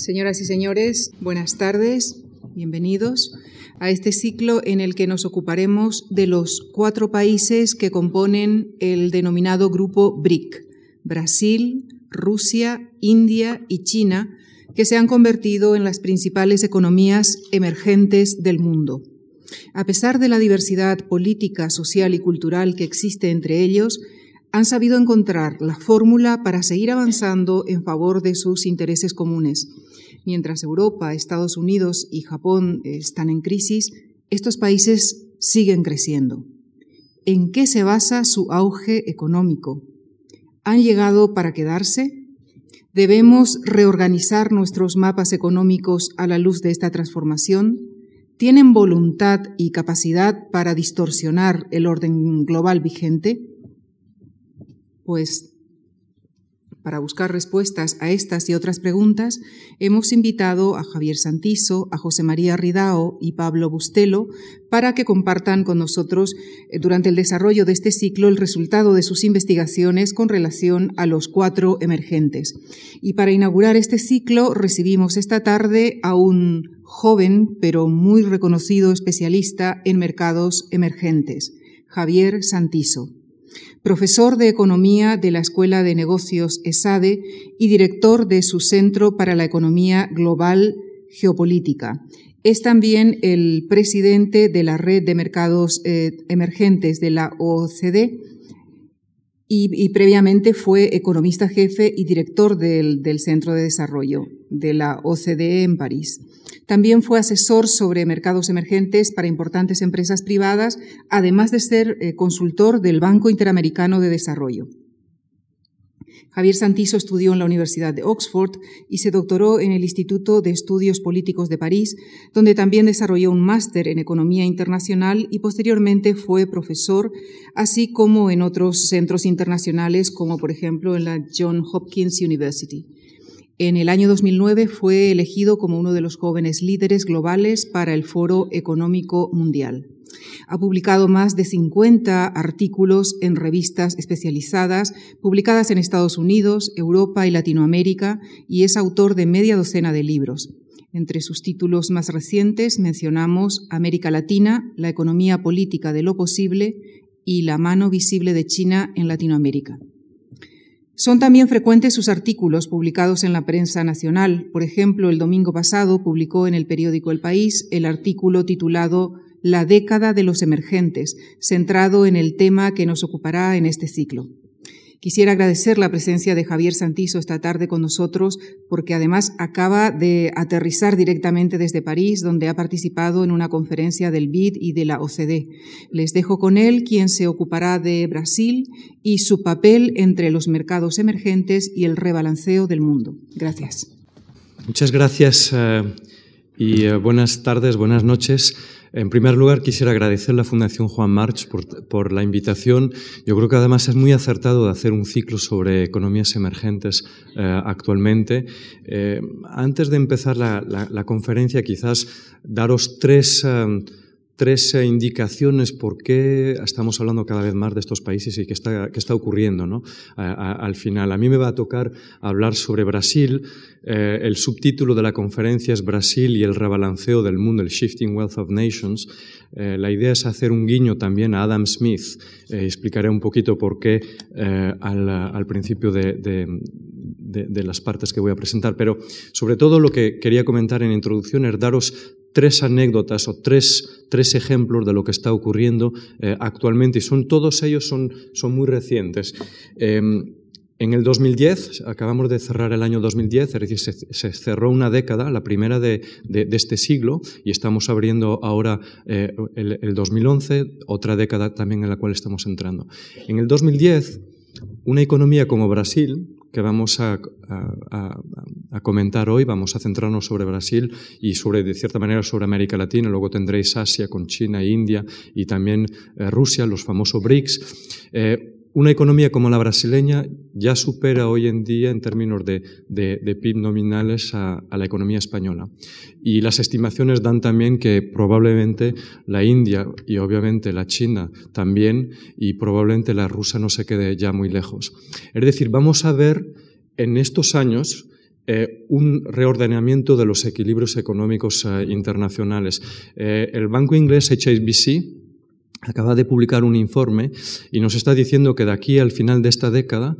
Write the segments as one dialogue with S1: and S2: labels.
S1: Señoras y señores, buenas tardes, bienvenidos a este ciclo en el que nos ocuparemos de los cuatro países que componen el denominado grupo BRIC, Brasil, Rusia, India y China, que se han convertido en las principales economías emergentes del mundo. A pesar de la diversidad política, social y cultural que existe entre ellos, han sabido encontrar la fórmula para seguir avanzando en favor de sus intereses comunes. Mientras Europa, Estados Unidos y Japón están en crisis, estos países siguen creciendo. ¿En qué se basa su auge económico? ¿Han llegado para quedarse? ¿Debemos reorganizar nuestros mapas económicos a la luz de esta transformación? ¿Tienen voluntad y capacidad para distorsionar el orden global vigente? Pues para buscar respuestas a estas y otras preguntas, hemos invitado a Javier Santiso, a José María Ridao y Pablo Bustelo para que compartan con nosotros eh, durante el desarrollo de este ciclo el resultado de sus investigaciones con relación a los cuatro emergentes. Y para inaugurar este ciclo recibimos esta tarde a un joven pero muy reconocido especialista en mercados emergentes, Javier Santiso profesor de Economía de la Escuela de Negocios ESADE y director de su Centro para la Economía Global Geopolítica. Es también el presidente de la Red de Mercados eh, Emergentes de la OCDE y, previamente fue economista jefe y director del, Centro de Desarrollo de la OCDE en París. También fue asesor sobre mercados emergentes para importantes empresas privadas, además de ser eh, consultor del Banco Interamericano de Desarrollo. Javier Santiso estudió en la Universidad de Oxford y se doctoró en el Instituto de Estudios Políticos de París, donde también desarrolló un máster en Economía Internacional y posteriormente fue profesor, así como en otros centros internacionales, como por ejemplo en la Johns Hopkins University. En el año 2009 fue elegido como uno de los jóvenes líderes globales para el Foro Económico Mundial. Ha publicado más de 50 artículos en revistas especializadas publicadas en Estados Unidos, Europa y Latinoamérica y es autor de media docena de libros. Entre sus títulos más recientes mencionamos América Latina, la economía política de lo posible y la mano visible de China en Latinoamérica. Son también frecuentes sus artículos publicados en la prensa nacional. Por ejemplo, el domingo pasado publicó en el periódico El País el artículo titulado La década de los emergentes, centrado en el tema que nos ocupará en este ciclo. Quisiera agradecer la presencia de Javier Santizo esta tarde con nosotros, porque además acaba de aterrizar directamente desde París, donde ha participado en una conferencia del BID y de la OCDE. Les dejo con él, quien se ocupará de Brasil y su papel entre los mercados emergentes y el rebalanceo del mundo. Gracias.
S2: Muchas gracias eh, y eh, buenas tardes, buenas noches. En primer lugar, quisiera agradecer a la Fundación Juan March por, la invitación. Yo creo que además es muy acertado de hacer un ciclo sobre economías emergentes eh, actualmente. Eh, antes de empezar la, conferencia, quizás daros tres... Eh, tres indicaciones por qué estamos hablando cada vez más de estos países y qué está, ocurriendo ¿no? al final. A mí me va a tocar hablar sobre Brasil. Eh, el subtítulo de la conferencia es Brasil y el rebalanceo del mundo, el Shifting Wealth of Nations. Eh, la idea es hacer un guiño también a Adam Smith. Eh, explicaré un poquito por qué al, principio de, de las partes que voy a presentar. Pero sobre todo lo que quería comentar en introducción es daros tres anécdotas o tres, tres ejemplos de lo que está ocurriendo eh, actualmente y son, todos ellos son, son muy recientes. Em, en el 2010, acabamos de cerrar el año 2010, es decir, se, cerró una década, la primera de, de, este siglo, y estamos abriendo ahora eh, el, el 2011, otra década también en la cual estamos entrando. En el 2010, una economía como Brasil, que vamos a, comentar hoy. Vamos a centrarnos sobre Brasil y sobre, de cierta manera, sobre América Latina. Luego tendréis Asia con China India y también eh, Rusia, los famosos BRICS. Eh, una economía como la brasileña ya supera hoy en día en términos de, PIB nominales a, la economía española. Y las estimaciones dan también que probablemente la India y obviamente la China también y probablemente la rusa no se quede ya muy lejos. Es decir, vamos a ver en estos años eh, un reordenamiento de los equilibrios económicos eh, internacionales. el banco inglés HSBC acaba de publicar un informe y nos está diciendo que de aquí al final de esta década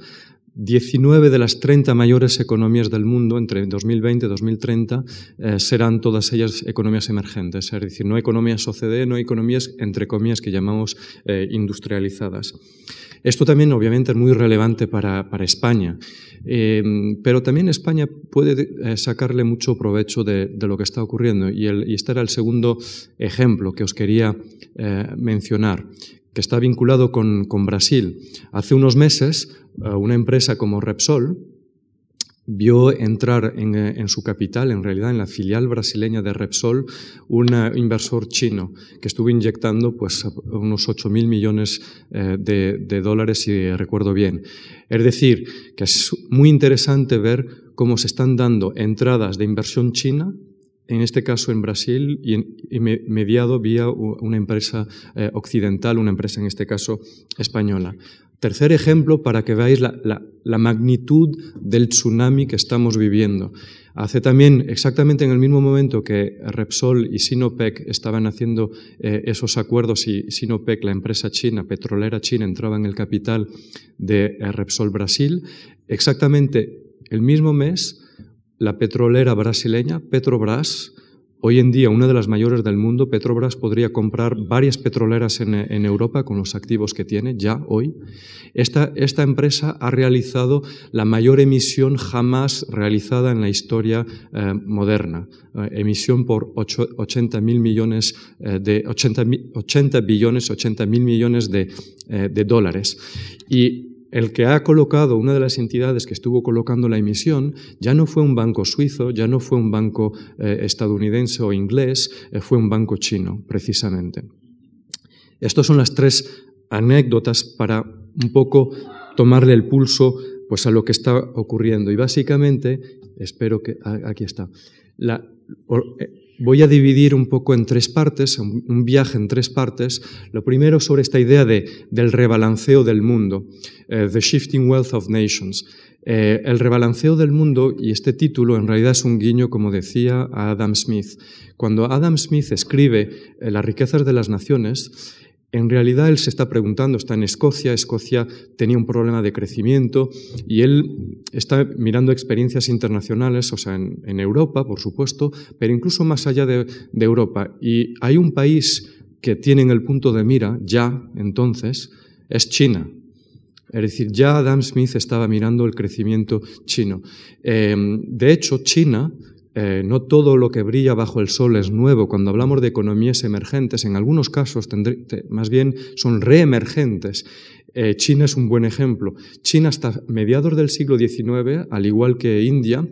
S2: 19 de las 30 mayores economías del mundo entre 2020 y 2030 eh, serán todas ellas economías emergentes, es decir, no economías OCDE, no economías, entre comillas, que llamamos eh, industrializadas. Esto también, obviamente, es muy relevante para, España, eh, pero también España puede sacarle mucho provecho de, lo que está ocurriendo y, y, este era el segundo ejemplo que os quería mencionar, que está vinculado con, Brasil. Hace unos meses, eh, una empresa como Repsol vio entrar eh, en, su capital, en realidad en la filial brasileña de Repsol, un inversor chino que estuvo inyectando pues, unos 8.000 millones eh, de, de dólares, si recuerdo bien. Es decir, que es muy interesante ver cómo se están dando entradas de inversión china en este caso en Brasil y, mediado vía una empresa eh, occidental, una empresa en este caso española. Tercer ejemplo para que veáis la, magnitud del tsunami que estamos viviendo. Hace también, exactamente en el mismo momento que Repsol y Sinopec estaban haciendo eh, esos acuerdos y Sinopec, la empresa china, petrolera china, entraba en el capital de eh, Repsol Brasil, exactamente el mismo mes la petrolera brasileña, Petrobras, hoy en día una de las mayores del mundo, Petrobras podría comprar varias petroleras en, Europa con los activos que tiene ya hoy. Esta, esta, empresa ha realizado la mayor emisión jamás realizada en la historia eh, moderna. Eh, emisión por 80 mil millones eh, de 80, 80 billones, 80 mil millones de, de dólares. Y el que ha colocado, una de las entidades que estuvo colocando la emisión, ya no fue un banco suizo, ya no fue un banco eh, estadounidense o inglés, eh, fue un banco chino, precisamente. Estas son las tres anécdotas para un poco tomarle el pulso pues, a lo que está ocurriendo. Y básicamente, espero que aquí está. La, eh, Voy a dividir un poco en tres partes, un viaje en tres partes. Lo primero sobre esta idea de, del rebalanceo del mundo, eh, The Shifting Wealth of Nations. Eh, el rebalanceo del mundo, y este título en realidad es un guiño, como decía, a Adam Smith. Cuando Adam Smith escribe eh, Las riquezas de las naciones, en realidad él se está preguntando, está en Escocia, Escocia tenía un problema de crecimiento y él está mirando experiencias internacionales, o sea, en, Europa, por supuesto, pero incluso más allá de, Europa. Y hay un país que tiene en el punto de mira, ya entonces, es China. Es decir, ya Adam Smith estaba mirando el crecimiento chino. Eh, de hecho, China eh, no todo lo que brilla bajo el sol es nuevo. Cuando hablamos de economías emergentes, en algunos casos más bien son reemergentes. Eh, China es un buen ejemplo. China hasta mediados del siglo XIX, al igual que India,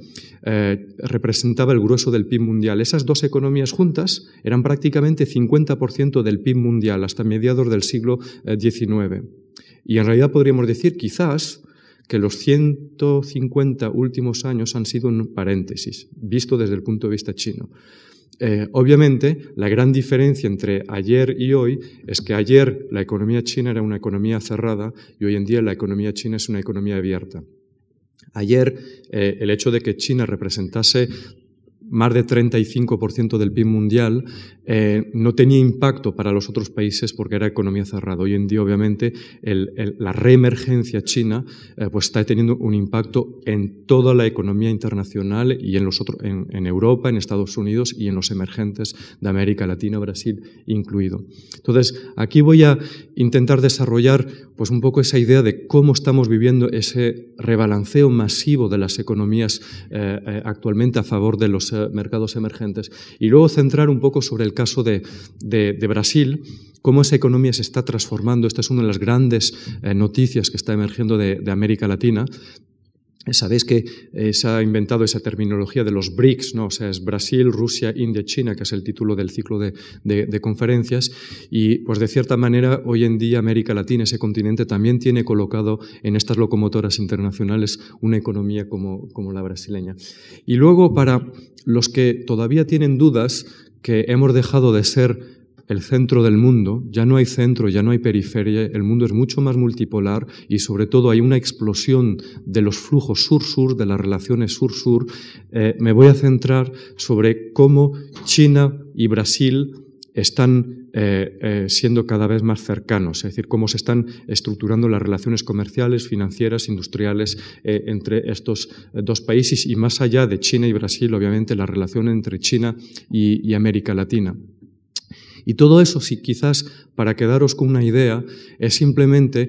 S2: eh, representaba el grueso del PIB mundial. Esas dos economías juntas eran prácticamente 50% del PIB mundial hasta mediados del siglo XIX. Y en realidad podríamos decir, quizás, que los 150 últimos años han sido un paréntesis, visto desde el punto de vista chino. Eh, obviamente, la gran diferencia entre ayer y hoy es que ayer la economía china era una economía cerrada y hoy en día la economía china es una economía abierta. Ayer, eh, el hecho de que China representase más de 35% del PIB mundial, eh, no tenía impacto para los otros países porque era economía cerrada. Hoy en día, obviamente, la reemergencia china eh, pues está teniendo un impacto en toda la economía internacional y en, los otros, en, Europa, en Estados Unidos y en los emergentes de América Latina, Brasil incluido. Entonces, aquí voy a intentar desarrollar pues, un poco esa idea de cómo estamos viviendo ese rebalanceo masivo de las economías eh, actualmente a favor de los mercados emergentes y luego centrar un poco sobre el caso de, Brasil, cómo esa economía se está transformando. Esta es una de las grandes eh, noticias que está emergiendo de, América Latina. Sabéis que eh, se ha inventado esa terminología de los BRICS, ¿no? o sea, es Brasil, Rusia, India, China, que es el título del ciclo de, conferencias. Y, pues, de cierta manera, hoy en día América Latina, ese continente, también tiene colocado en estas locomotoras internacionales una economía como, como la brasileña. Y luego, para los que todavía tienen dudas, que hemos dejado de ser el centro del mundo, ya no hay centro, ya no hay periferia, el mundo es mucho más multipolar y sobre todo hay una explosión de los flujos sur-sur, de las relaciones sur-sur. Eh, me voy a centrar sobre cómo China y Brasil están eh, eh, siendo cada vez más cercanos, es decir, cómo se están estructurando las relaciones comerciales, financieras, industriales entre estos dos países y más allá de China y Brasil, obviamente, la relación entre China y, América Latina. Y todo eso, si quizás para quedaros con una idea, es simplemente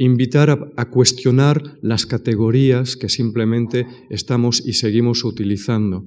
S2: invitar a, cuestionar las categorías que simplemente estamos y seguimos utilizando.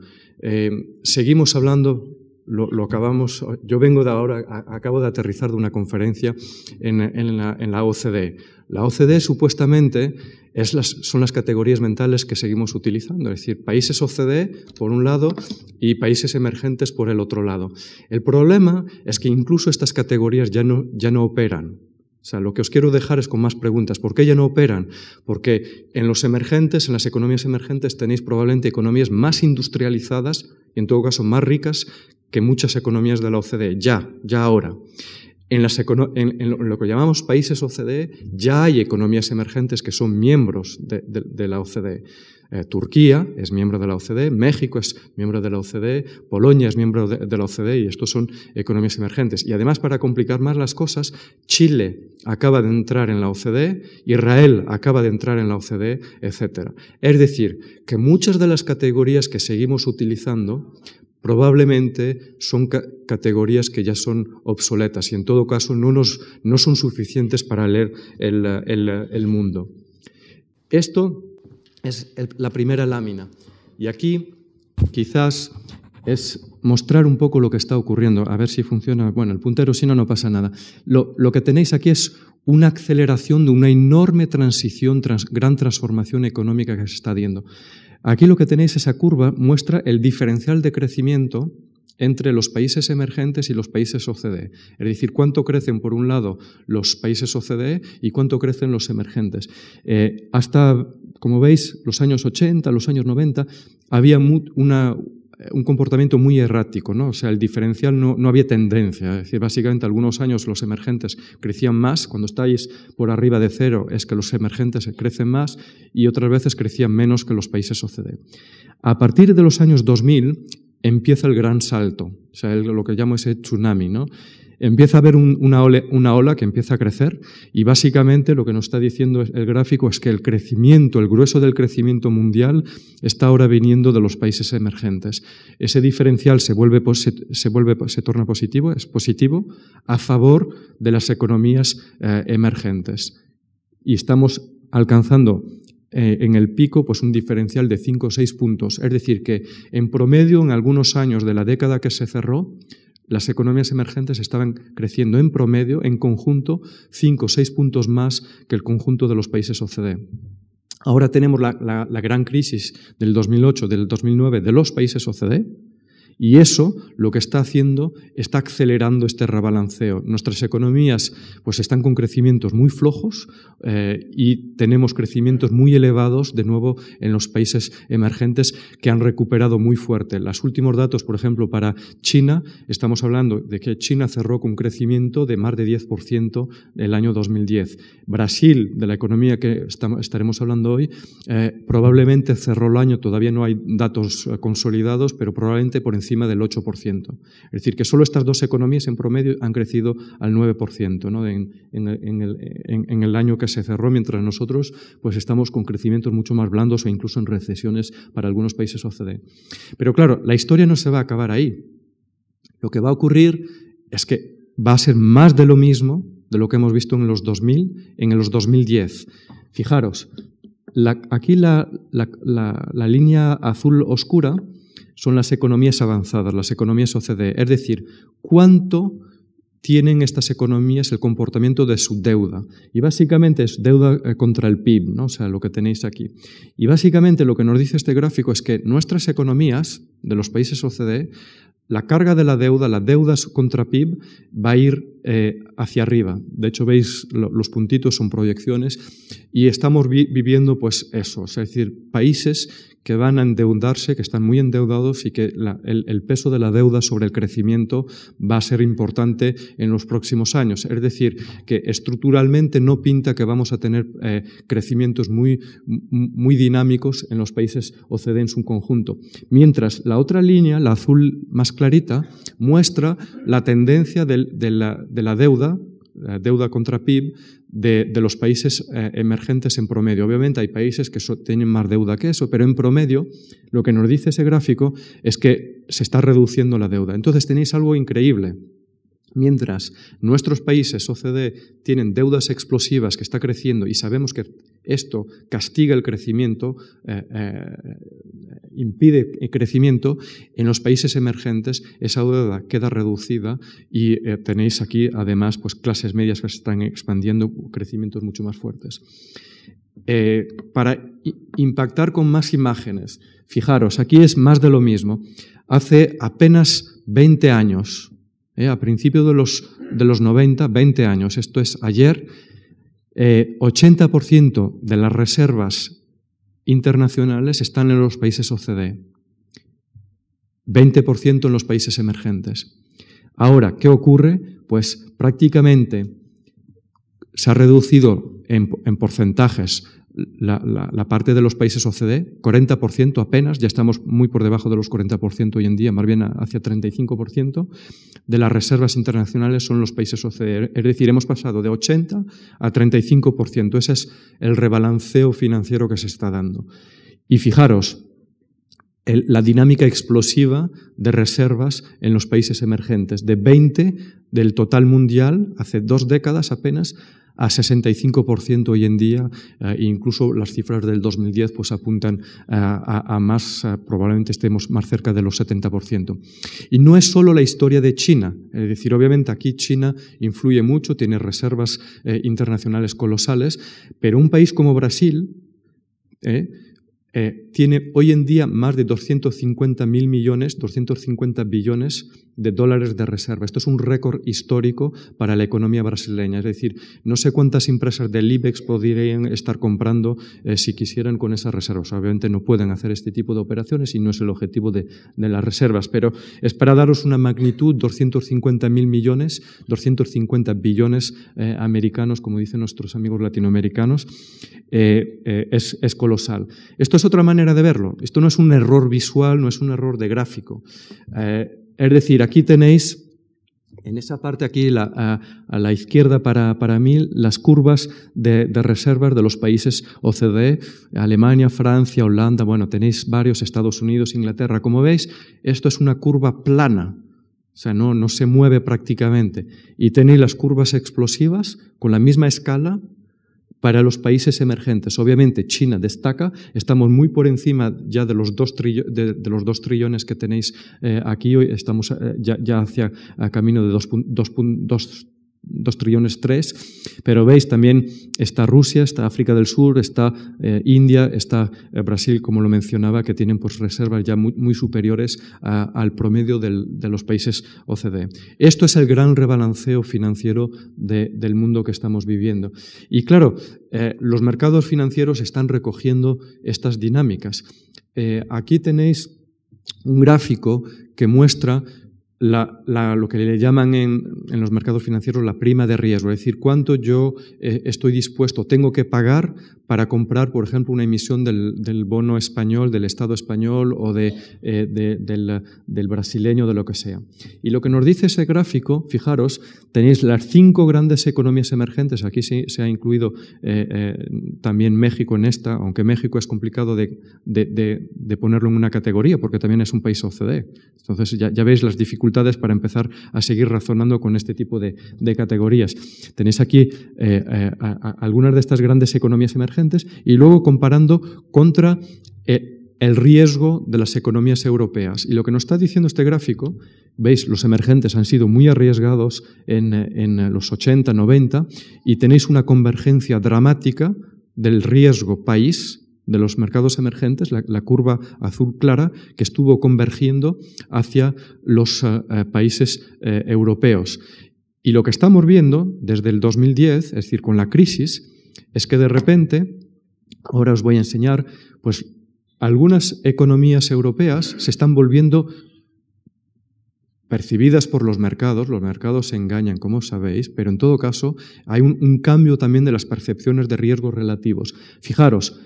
S2: seguimos hablando lo, acabamos, yo vengo de ahora, acabo de aterrizar de una conferencia en, la, OCDE. La OCDE supuestamente es son las categorías mentales que seguimos utilizando, es decir, países OCDE por un lado y países emergentes por el otro lado. El problema es que incluso estas categorías ya no, ya no operan. O sea, lo que os quiero dejar es con más preguntas. ¿Por qué ya no operan? Porque en los emergentes, en las economías emergentes, tenéis probablemente economías más industrializadas y en todo caso más ricas que muchas economías de la OCDE, ya, ya ahora. En, lo que llamamos países OCDE ya hay economías emergentes que son miembros de, la OCDE. Eh, Turquía es miembro de la OCDE, México es miembro de la OCDE, Polonia es miembro de, la OCDE y estos son economías emergentes. Y además, para complicar más las cosas, Chile acaba de entrar en la OCDE, Israel acaba de entrar en la OCDE, etc. Es decir, que muchas de las categorías que seguimos utilizando probablemente son categorías que ya son obsoletas y en todo caso no, nos, no son suficientes para leer el, mundo. Esto es la primera lámina y aquí quizás es mostrar un poco lo que está ocurriendo, a ver si funciona. Bueno, el puntero, si no, no pasa nada. Lo, que tenéis aquí es una aceleración de una enorme transición, gran transformación económica que se está dando. Aquí lo que tenéis, esa curva, muestra el diferencial de crecimiento entre los países emergentes y los países OCDE. Es decir, cuánto crecen, por un lado, los países OCDE y cuánto crecen los emergentes. Eh, hasta, como veis, los años 80, los años 90, había una, un comportamiento muy errático, ¿no? O sea, el diferencial no, no, había tendencia. Es decir, básicamente algunos años los emergentes crecían más, cuando estáis por arriba de cero es que los emergentes crecen más y otras veces crecían menos que los países OCDE. A partir de los años 2000 empieza el gran salto, o sea, lo que llamo ese tsunami, ¿no? Empieza a haber una, ola que empieza a crecer y básicamente lo que nos está diciendo el gráfico es que el crecimiento, el grueso del crecimiento mundial está ahora viniendo de los países emergentes. Ese diferencial se vuelve, se, vuelve, se torna positivo, es positivo a favor de las economías eh, emergentes. Y estamos alcanzando eh, en el pico pues un diferencial de 5 o 6 puntos. Es decir, que en promedio, en algunos años de la década que se cerró, las economías emergentes estaban creciendo en promedio, en conjunto, cinco o seis puntos más que el conjunto de los países OCDE. Ahora tenemos la, la gran crisis del 2008, del 2009 de los países OCDE, y eso lo que está haciendo, está acelerando este rebalanceo. Nuestras economías pues, están con crecimientos muy flojos eh, y tenemos crecimientos muy elevados, de nuevo, en los países emergentes que han recuperado muy fuerte. Los últimos datos, por ejemplo, para China, estamos hablando de que China cerró con un crecimiento de más de 10% el año 2010. Brasil, de la economía que estaremos hablando hoy, eh, probablemente cerró el año, todavía no hay datos eh, consolidados, pero probablemente por encima encima del 8%. Es decir, que solo estas dos economías en promedio han crecido al 9% ¿no? en, el, año que se cerró, mientras nosotros pues, estamos con crecimientos mucho más blandos o incluso en recesiones para algunos países OCDE. Pero claro, la historia no se va a acabar ahí. Lo que va a ocurrir es que va a ser más de lo mismo de lo que hemos visto en los 2000, en los 2010. Fijaros, aquí la, la, línea azul oscura son las economías avanzadas, las economías OCDE. Es decir, cuánto tienen estas economías el comportamiento de su deuda. Y básicamente es deuda eh, contra el PIB, ¿no? o sea, lo que tenéis aquí. Y básicamente lo que nos dice este gráfico es que nuestras economías de los países OCDE la carga de la deuda, la deuda contra PIB, va a ir eh, hacia arriba. De hecho, veis, los puntitos son proyecciones y estamos viviendo pues eso, es decir, países que van a endeudarse, que están muy endeudados y que el, peso de la deuda sobre el crecimiento va a ser importante en los próximos años. Es decir, que estructuralmente no pinta que vamos a tener eh, crecimientos muy, muy dinámicos en los países OCDE en su conjunto. Mientras la otra línea, la azul más clarita, muestra la tendencia de la deuda deuda contra PIB de, los países eh, emergentes en promedio. Obviamente hay países que tienen más deuda que eso, pero en promedio lo que nos dice ese gráfico es que se está reduciendo la deuda. Entonces tenéis algo increíble. Mientras nuestros países OCDE tienen deudas explosivas que está creciendo y sabemos que esto castiga el crecimiento, eh, eh, impide el crecimiento, en los países emergentes esa deuda queda reducida y eh, tenéis aquí además pues, clases medias que se están expandiendo, crecimientos mucho más fuertes. para impactar con más imágenes, fijaros, aquí es más de lo mismo. Hace apenas 20 años, a principios de los, de los 90, 20 años, esto es ayer, 80% eh, de las reservas internacionales están en los países OCDE, 20% en los países emergentes. Ahora, ¿qué ocurre? Pues prácticamente se ha reducido en porcentajes la, parte de los países OCDE, 40% apenas, ya estamos muy por debajo de los 40% hoy en día, más bien hacia 35%, de las reservas internacionales son los países OCDE. Es decir, hemos pasado de 80 a 35%. Ese es el rebalanceo financiero que se está dando. Y fijaros, la dinámica explosiva de reservas en los países emergentes, de 20 del total mundial, hace dos décadas apenas, a 65% hoy en día, eh, incluso las cifras del 2010 pues apuntan eh, a, más, eh, probablemente estemos más cerca de los 70%. Y no es solo la historia de China, es decir, obviamente aquí China influye mucho, tiene reservas internacionales colosales, pero un país como Brasil, eh, tiene hoy en día más de 250 mil millones, 250 billones de dólares de reserva. Esto es un récord histórico para la economía brasileña. Es decir, no sé cuántas empresas del IBEX podrían estar comprando eh, si quisieran con esas reservas. Obviamente no pueden hacer este tipo de operaciones y no es el objetivo de, las reservas, pero es para daros una magnitud, 250 mil millones, 250 billones eh, americanos, como dicen nuestros amigos latinoamericanos, es, es colosal. Esto es otra manera de verlo. Esto no es un error visual, no es un error de gráfico. Eh, es decir, aquí tenéis, en esa parte aquí a, la izquierda para, para mí, las curvas de, reservas de los países OCDE, Alemania, Francia, Holanda, bueno, tenéis varios, Estados Unidos, Inglaterra. Como veis, esto es una curva plana. O sea, no, no se mueve prácticamente. Y tenéis las curvas explosivas con la misma escala para los países emergentes. Obviamente China destaca, estamos muy por encima ya de los dos, dos trillones que tenéis eh, aquí, hoy estamos eh, ya, hacia camino de dos, dos, dos 2 trillones 3, pero veis también está Rusia, está África del Sur, está eh, India, está eh, Brasil, como lo mencionaba, que tienen pues, reservas ya muy, superiores al promedio de los países OCDE. Esto es el gran rebalanceo financiero del mundo que estamos viviendo. Y claro, eh, los mercados financieros están recogiendo estas dinámicas. aquí tenéis un gráfico que muestra lo que le llaman en, los mercados financieros la prima de riesgo, es decir, cuánto yo eh, estoy dispuesto, tengo que pagar para comprar, por ejemplo, una emisión del, bono español, del Estado español o de, eh, del, brasileño, de lo que sea. Y lo que nos dice ese gráfico, fijaros, tenéis las cinco grandes economías emergentes, aquí se, se ha incluido eh, también México en esta, aunque México es complicado de, ponerlo en una categoría, porque también es un país OCDE. Entonces ya, ya veis las dificultades para empezar a seguir razonando con este tipo de, categorías. Tenéis aquí eh, eh, algunas de estas grandes economías emergentes y luego comparando contra eh, el riesgo de las economías europeas. Y lo que nos está diciendo este gráfico, veis, los emergentes han sido muy arriesgados en, en los 80, 90 y tenéis una convergencia dramática del riesgo país de los mercados emergentes, la, curva azul clara, que estuvo convergiendo hacia los eh, eh, países eh, europeos. Y lo que estamos viendo desde el 2010, es decir, con la crisis, es que de repente, ahora os voy a enseñar, pues algunas economías europeas se están volviendo percibidas por los mercados, los mercados se engañan, como sabéis, pero en todo caso hay un, cambio también de las percepciones de riesgos relativos. Fijaros,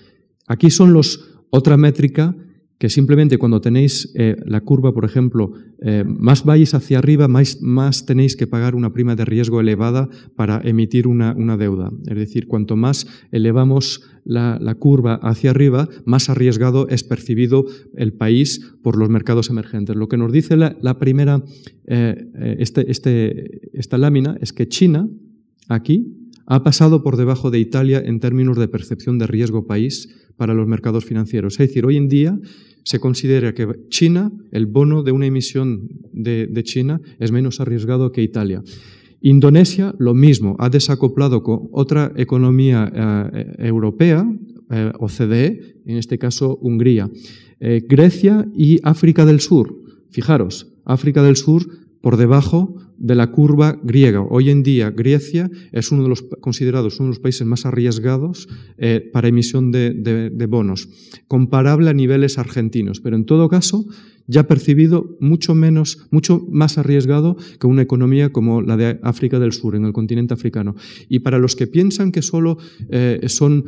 S2: aquí son los, otra métrica que simplemente cuando tenéis eh, la curva, por ejemplo, eh, más vais hacia arriba, más, tenéis que pagar una prima de riesgo elevada para emitir una, una deuda. Es decir, cuanto más elevamos la, curva hacia arriba, más arriesgado es percibido el país por los mercados emergentes. Lo que nos dice la, primera, eh, este, este, esta lámina es que China, aquí, ha pasado por debajo de Italia en términos de percepción de riesgo país para los mercados financieros. Es decir, hoy en día se considera que China, el bono de una emisión de, China, es menos arriesgado que Italia. Indonesia, lo mismo, ha desacoplado con otra economía eh, europea, eh, OCDE, en este caso Hungría. Eh, Grecia y África del Sur. Fijaros, África del Sur por debajo de la curva griega. Hoy en día Grecia es uno de los considerados uno de los países más arriesgados eh, para emisión de, de, bonos, comparable a niveles argentinos, pero en todo caso ya percibido mucho menos, mucho más arriesgado que una economía como la de África del Sur, en el continente africano. Y para los que piensan que solo eh, son,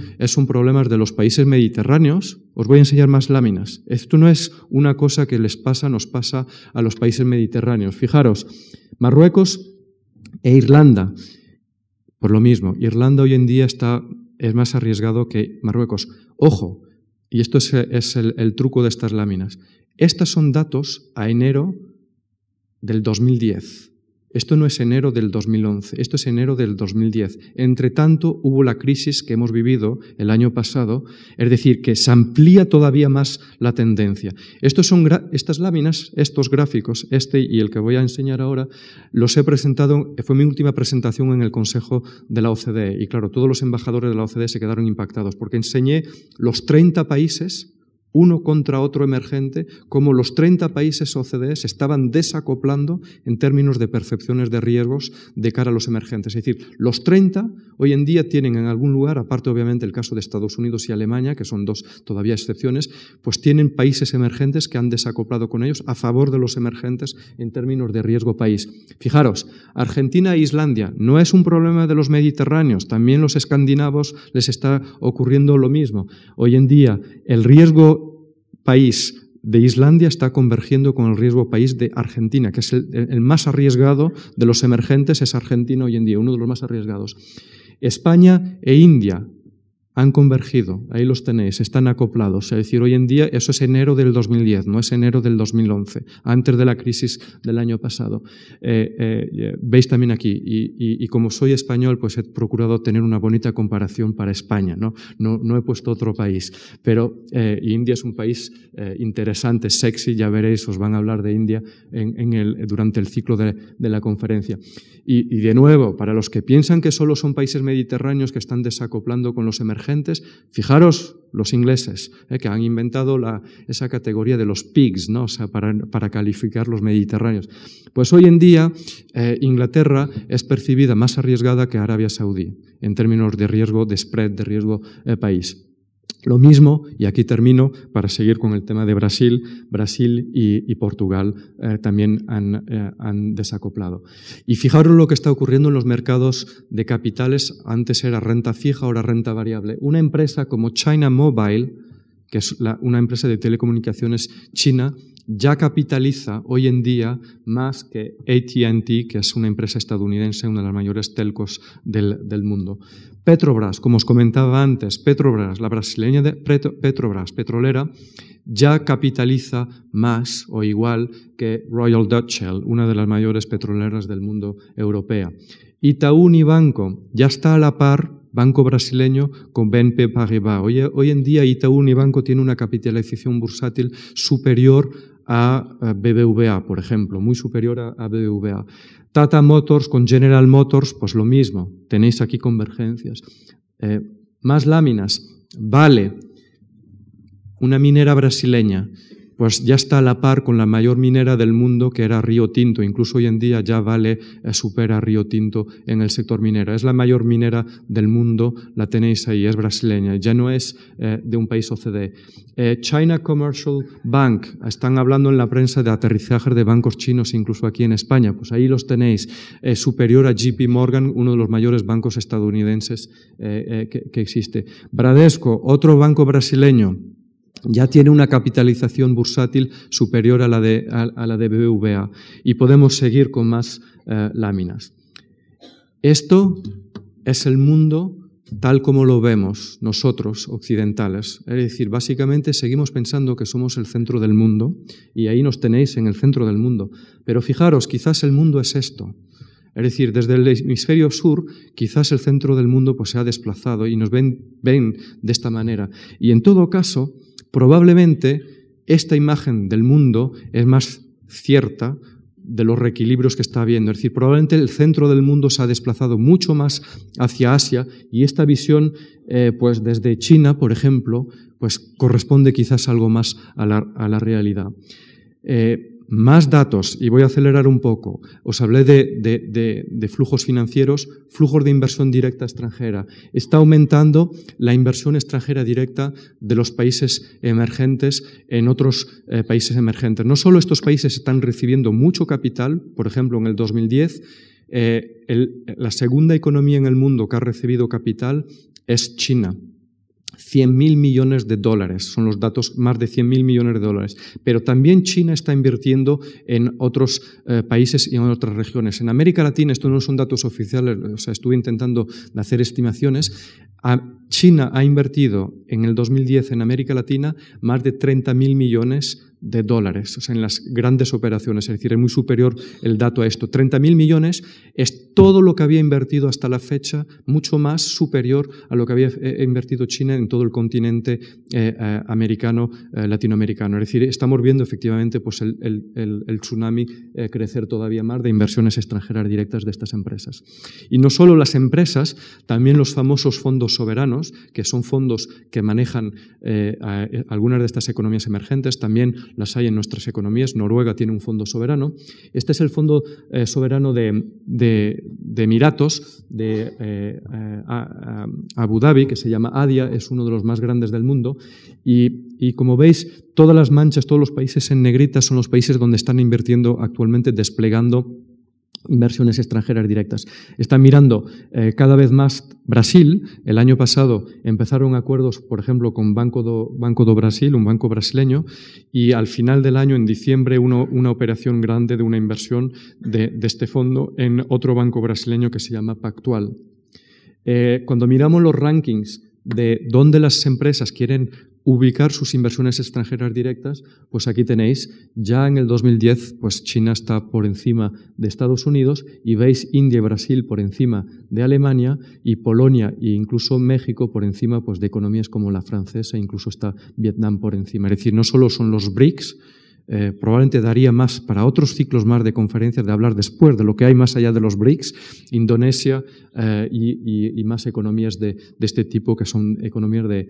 S2: problemas de los países mediterráneos, os voy a enseñar más láminas. Esto no es una cosa que les pasa, nos pasa a los países mediterráneos. Fijaros, Marruecos e Irlanda, por lo mismo, Irlanda hoy en día está, es más arriesgado que Marruecos. Ojo, y esto es, el truco de estas láminas. Estos son datos a enero del 2010. Esto no es enero del 2011, esto es enero del 2010. Entre tanto, hubo la crisis que hemos vivido el año pasado, es decir, que se amplía todavía más la tendencia. Estos son estas láminas, estos gráficos, este y el que voy a enseñar ahora, los he presentado, fue mi última presentación en el Consejo de la OCDE. Y claro, todos los embajadores de la OCDE se quedaron impactados porque enseñé los 30 países uno contra otro emergente, como los 30 países OCDE se estaban desacoplando en términos de percepciones de riesgos de cara a los emergentes. Es decir, los 30 hoy en día tienen en algún lugar, aparte obviamente el caso de Estados Unidos y Alemania, que son dos todavía excepciones, pues tienen países emergentes que han desacoplado con ellos a favor de los emergentes en términos de riesgo país. Fijaros, Argentina e Islandia no es un problema de los mediterráneos, también los escandinavos les está ocurriendo lo mismo. Hoy en día el riesgo país de Islandia está convergiendo con el riesgo país de Argentina, que es el, más arriesgado de los emergentes, es Argentina hoy en día, uno de los más arriesgados. España e India han convergido, ahí los tenéis, están acoplados. Es decir, hoy en día eso es enero del 2010, no es enero del 2011, antes de la crisis del año pasado. Eh, eh, veis también aquí, y, como soy español, pues he procurado tener una bonita comparación para España, no, no, he puesto otro país, pero eh, India es un país interesante, sexy, ya veréis, os van a hablar de India durante el ciclo de, de la conferencia. Y de nuevo, para los que piensan que solo son países mediterráneos que están desacoplando con los emergentes, Fijaros los ingleses, eh, que han inventado esa categoría de los pigs, para, calificar los mediterráneos. Pues hoy en día eh, Inglaterra es percibida más arriesgada que Arabia Saudí en términos de riesgo de spread, de riesgo eh, país. Lo mismo, y aquí termino para seguir con el tema de Brasil, Brasil y, Portugal eh, también eh, han, desacoplado. Y fijaros lo que está ocurriendo en los mercados de capitales, antes era renta fija, ahora renta variable. Una empresa como China Mobile, que es una empresa de telecomunicaciones china, ya capitaliza hoy en día más que ATT, que es una empresa estadounidense, una de las mayores telcos del, mundo. Petrobras, como os comentaba antes, Petrobras, la brasileña de Petrobras, petrolera, ya capitaliza más o igual que Royal Dutch Shell, una de las mayores petroleras del mundo europea. Itaú Banco ya está a la par banco brasileño con BNP Paribas. Hoy, hoy en día Itaú Banco tiene una capitalización bursátil superior a BBVA, por ejemplo, muy superior a BBVA. Tata Motors con General Motors, pues lo mismo, tenéis aquí convergencias. Eh, más láminas. Vale, una minera brasileña pues ya está a la par con la mayor minera del mundo, que era Río Tinto. Incluso hoy en día ya vale, eh, supera Río Tinto en el sector minero. Es la mayor minera del mundo, la tenéis ahí, es brasileña, ya no es eh, de un país OCDE. Eh, China Commercial Bank, están hablando en la prensa de aterrizaje de bancos chinos, incluso aquí en España, pues ahí los tenéis, superior a JP Morgan, uno de los mayores bancos estadounidenses que existe. Bradesco, otro banco brasileño, ya tiene una capitalización bursátil superior a la de, a, la de BBVA y podemos seguir con más eh, láminas. Esto es el mundo tal como lo vemos nosotros occidentales. Es decir, básicamente seguimos pensando que somos el centro del mundo y ahí nos tenéis en el centro del mundo. Pero fijaros, quizás el mundo es esto. Es decir, desde el hemisferio sur, quizás el centro del mundo pues, se ha desplazado y nos ven, ven de esta manera. Y en todo caso, probablemente esta imagen del mundo es más cierta de los reequilibrios que está habiendo. Es decir, probablemente el centro del mundo se ha desplazado mucho más hacia Asia y esta visión, eh, pues desde China, por ejemplo, pues corresponde quizás algo más a la, realidad. Eh, más datos, y voy a acelerar un poco. Os hablé de, flujos financieros, flujos de inversión directa extranjera. Está aumentando la inversión extranjera directa de los países emergentes en otros eh, países emergentes. No solo estos países están recibiendo mucho capital, por ejemplo, en el 2010, eh, la segunda economía en el mundo que ha recibido capital es China 100.000 millones de dólares, son los datos, más de 100.000 millones de dólares. Pero también China está invirtiendo en otros eh, países y en otras regiones. En América Latina, estos no son datos oficiales, o sea, estuve intentando hacer estimaciones. China ha invertido en el 2010 en América Latina más de 30.000 millones de dólares, o sea, en las grandes operaciones, es decir, es muy superior el dato a esto. 30.000 millones es todo lo que había invertido hasta la fecha, mucho más superior a lo que había eh, invertido China en todo el continente eh, eh, americano, latinoamericano. Es decir, estamos viendo efectivamente pues, el, el tsunami crecer todavía más de inversiones extranjeras directas de estas empresas. Y no solo las empresas, también los famosos fondos soberanos, que son fondos que manejan algunas de estas economías emergentes, también las hay en nuestras economías. Noruega tiene un fondo soberano. Este es el fondo eh, soberano de, Emiratos, de eh, Abu Dhabi, que se llama ADIA, es uno de los más grandes del mundo. Y, y como veis, todas las manchas, todos los países en negrita son los países donde están invirtiendo actualmente, desplegando inversiones extranjeras directas. Están mirando eh, cada vez más Brasil. El año pasado empezaron acuerdos, por ejemplo, con Banco do, Banco do Brasil, un banco brasileño, y al final del año, en diciembre, una operación grande de una inversión de, este fondo en otro banco brasileño que se llama Pactual. Eh, cuando miramos los rankings de dónde las empresas quieren ubicar sus inversiones extranjeras directas, pues aquí tenéis, ya en el 2010, pues China está por encima de Estados Unidos y veis India y Brasil por encima de Alemania y Polonia e incluso México por encima pues, de economías como la francesa, incluso está Vietnam por encima. Es decir, no solo son los BRICS, eh, probablemente daría más para otros ciclos más de conferencias de hablar después de lo que hay más allá de los BRICS, Indonesia eh, y, más economías de, este tipo que son economías de,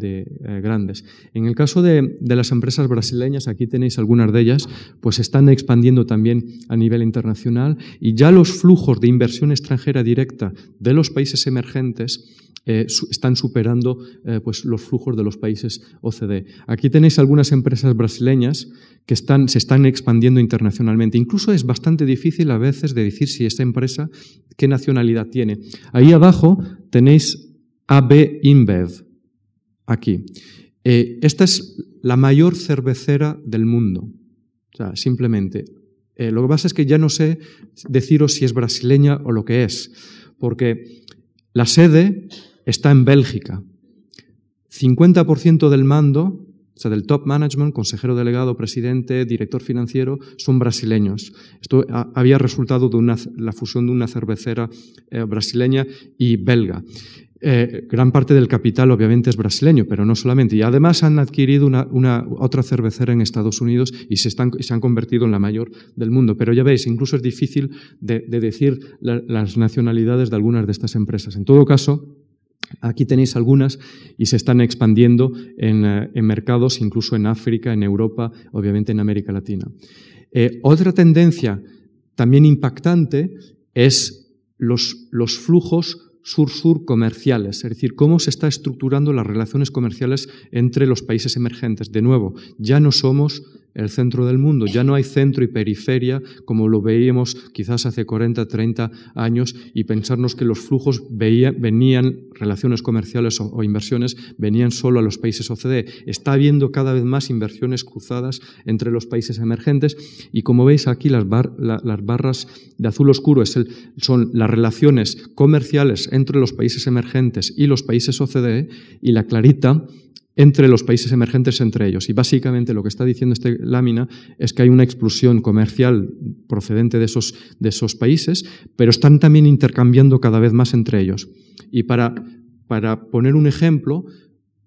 S2: eh, grandes. En el caso de, las empresas brasileñas, aquí tenéis algunas de ellas, pues están expandiendo también a nivel internacional y ya los flujos de inversión extranjera directa de los países emergentes están superando pues los flujos de los países OCDE. Aquí tenéis algunas empresas brasileñas que están, se están expandiendo internacionalmente. Incluso es bastante difícil a veces de decir si esta empresa qué nacionalidad tiene. Ahí abajo tenéis AB InBev, aquí. Eh, esta es la mayor cervecera del mundo. O sea, simplemente. Eh, lo que pasa es que ya no sé deciros si es brasileña o lo que es, porque la sede está en Bélgica. 50% del mando o sea, del top management, consejero delegado, presidente, director financiero, son brasileños. Esto había resultado de la fusión de una cervecera eh, brasileña y belga. Eh, gran parte del capital obviamente es brasileño, pero no solamente. Y además han adquirido una, otra cervecera en Estados Unidos y se, han convertido en la mayor del mundo. Pero ya veis, incluso es difícil de, decir las nacionalidades de algunas de estas empresas. En todo caso, Aquí tenéis algunas y se están expandiendo en, mercados, incluso en África, en Europa, obviamente en América Latina. otra tendencia también impactante es los, los flujos sur-sur comerciales, es decir, cómo se está estructurando las relaciones comerciales entre los países emergentes. De nuevo, ya no somos el centro del mundo. Ya no hay centro y periferia como lo veíamos quizás hace 40, 30 años y pensarnos que los flujos venían, relaciones comerciales o, inversiones, venían solo a los países OCDE. Está habiendo cada vez más inversiones cruzadas entre los países emergentes y como veis aquí las, las barras de azul oscuro es son las relaciones comerciales entre los países emergentes y los países OCDE y la clarita entre los países emergentes entre ellos. Y básicamente lo que está diciendo esta lámina es que hay una explosión comercial procedente de esos, de esos países, pero están también intercambiando cada vez más entre ellos. Y para, para poner un ejemplo,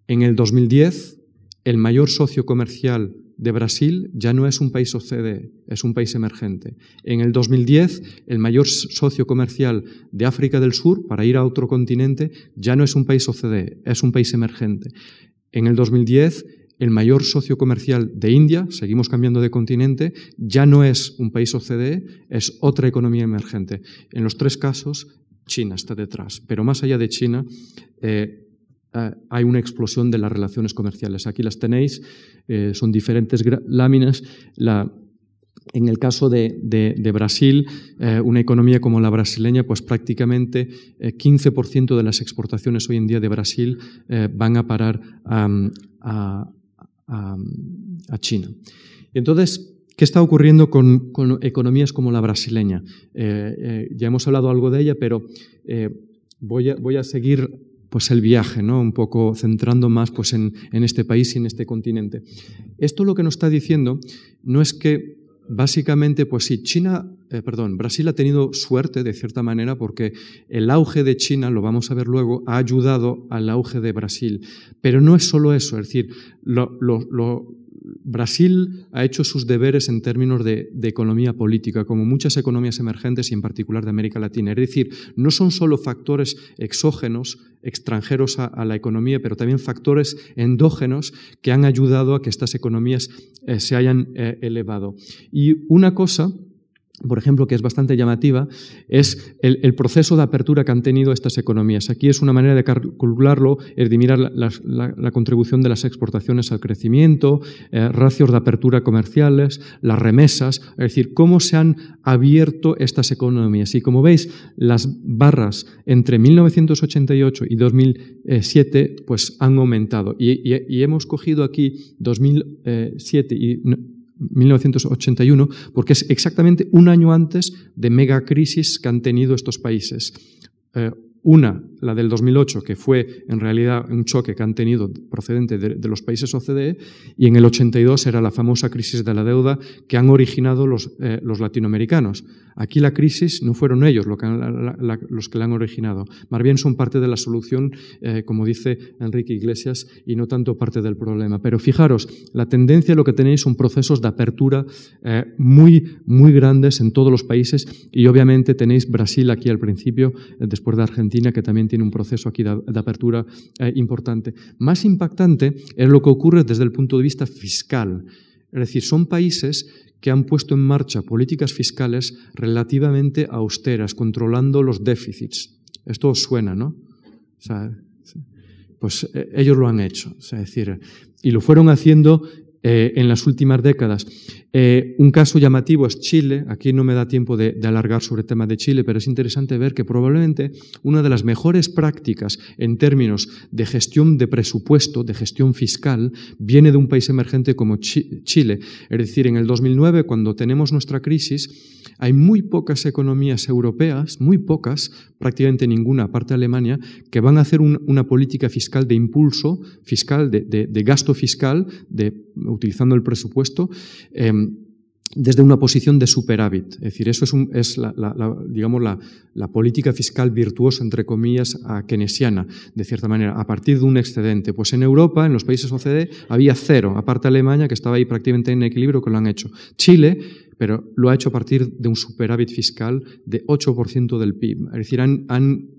S2: en el 2010 el mayor socio comercial de Brasil ya no es un país OCDE, es un país emergente. En el 2010, el mayor socio comercial de África del Sur, para ir a otro continente, ya no es un país OCDE, es un país emergente. En el 2010, el mayor socio comercial de India, seguimos cambiando de continente, ya no es un país OCDE, es otra economía emergente. En los tres casos, China está detrás. Pero más allá de China, eh, eh, hay una explosión de las relaciones comerciales. Aquí las tenéis, eh, son diferentes láminas. La, en el caso de, Brasil, eh, una economía como la brasileña, pues prácticamente 15% eh, de las exportaciones hoy en día de Brasil eh, van a parar a, China. entonces, ¿qué está ocurriendo con, economías como la brasileña? ya hemos hablado algo de ella, pero voy, a, seguir pues el viaje, ¿no? un poco centrando más pues, en, este país y en este continente. Esto lo que nos está diciendo no es que básicamente, pues sí, China, eh, perdón, Brasil ha tenido suerte de cierta manera porque el auge de China, lo vamos a ver luego, ha ayudado al auge de Brasil. Pero no es solo eso, es decir, lo, Brasil ha hecho sus deberes en términos de, economía política, como muchas economías emergentes y en particular de América Latina. Es decir, no son solo factores exógenos, extranjeros a, la economía, pero también factores endógenos que han ayudado a que estas economías eh, se hayan eh, elevado. Y una cosa por ejemplo, que es bastante llamativa, es el, proceso de apertura que han tenido estas economías. Aquí es una manera de calcularlo, es de mirar la, contribución de las exportaciones al crecimiento, eh, ratios de apertura comerciales, las remesas, es decir, cómo se han abierto estas economías. Y como veis, las barras entre 1988 y 2007 pues, han aumentado. Y, y hemos cogido aquí 2007 y 1981, porque es exactamente un año antes de megacrisis que han tenido estos países. Eh, una, la del 2008, que fue en realidad un choque que han tenido procedente de, los países OCDE, y en el 82 era la famosa crisis de la deuda que han originado los, eh, los latinoamericanos. Aquí la crisis no fueron ellos los que la han originado, más bien son parte de la solución, eh, como dice Enrique Iglesias, y no tanto parte del problema. Pero fijaros, la tendencia, lo que tenéis son procesos de apertura eh, muy, muy grandes en todos los países, y obviamente tenéis Brasil aquí al principio, después de Argentina, que también tiene un proceso aquí de, apertura eh, importante. Más impactante es lo que ocurre desde el punto de vista fiscal. Es decir, son países que han puesto en marcha políticas fiscales relativamente austeras, controlando los déficits. Esto suena, ¿no? pues eh, ellos lo han hecho. Es decir, y lo fueron haciendo eh, en las últimas décadas. Eh, un caso llamativo es Chile. Aquí no me da tiempo de, alargar sobre el tema de Chile, pero es interesante ver que probablemente una de las mejores prácticas en términos de gestión de presupuesto, de gestión fiscal, viene de un país emergente como Chile. Es decir, en el 2009, cuando tenemos nuestra crisis, hay muy pocas economías europeas, muy pocas, prácticamente ninguna, aparte de Alemania, que van a hacer una política fiscal de impulso, fiscal, de, gasto fiscal, de, utilizando el presupuesto. Em, desde una posición de superávit. Es decir, eso es, la, digamos, la, política fiscal virtuosa, entre comillas, a keynesiana, de cierta manera, a partir de un excedente. Pues en Europa, en los países OCDE, había cero, aparte Alemania, que estaba ahí prácticamente en equilibrio, que lo han hecho. Chile pero lo ha hecho a partir de un superávit fiscal de 8% del PIB. Es decir, han,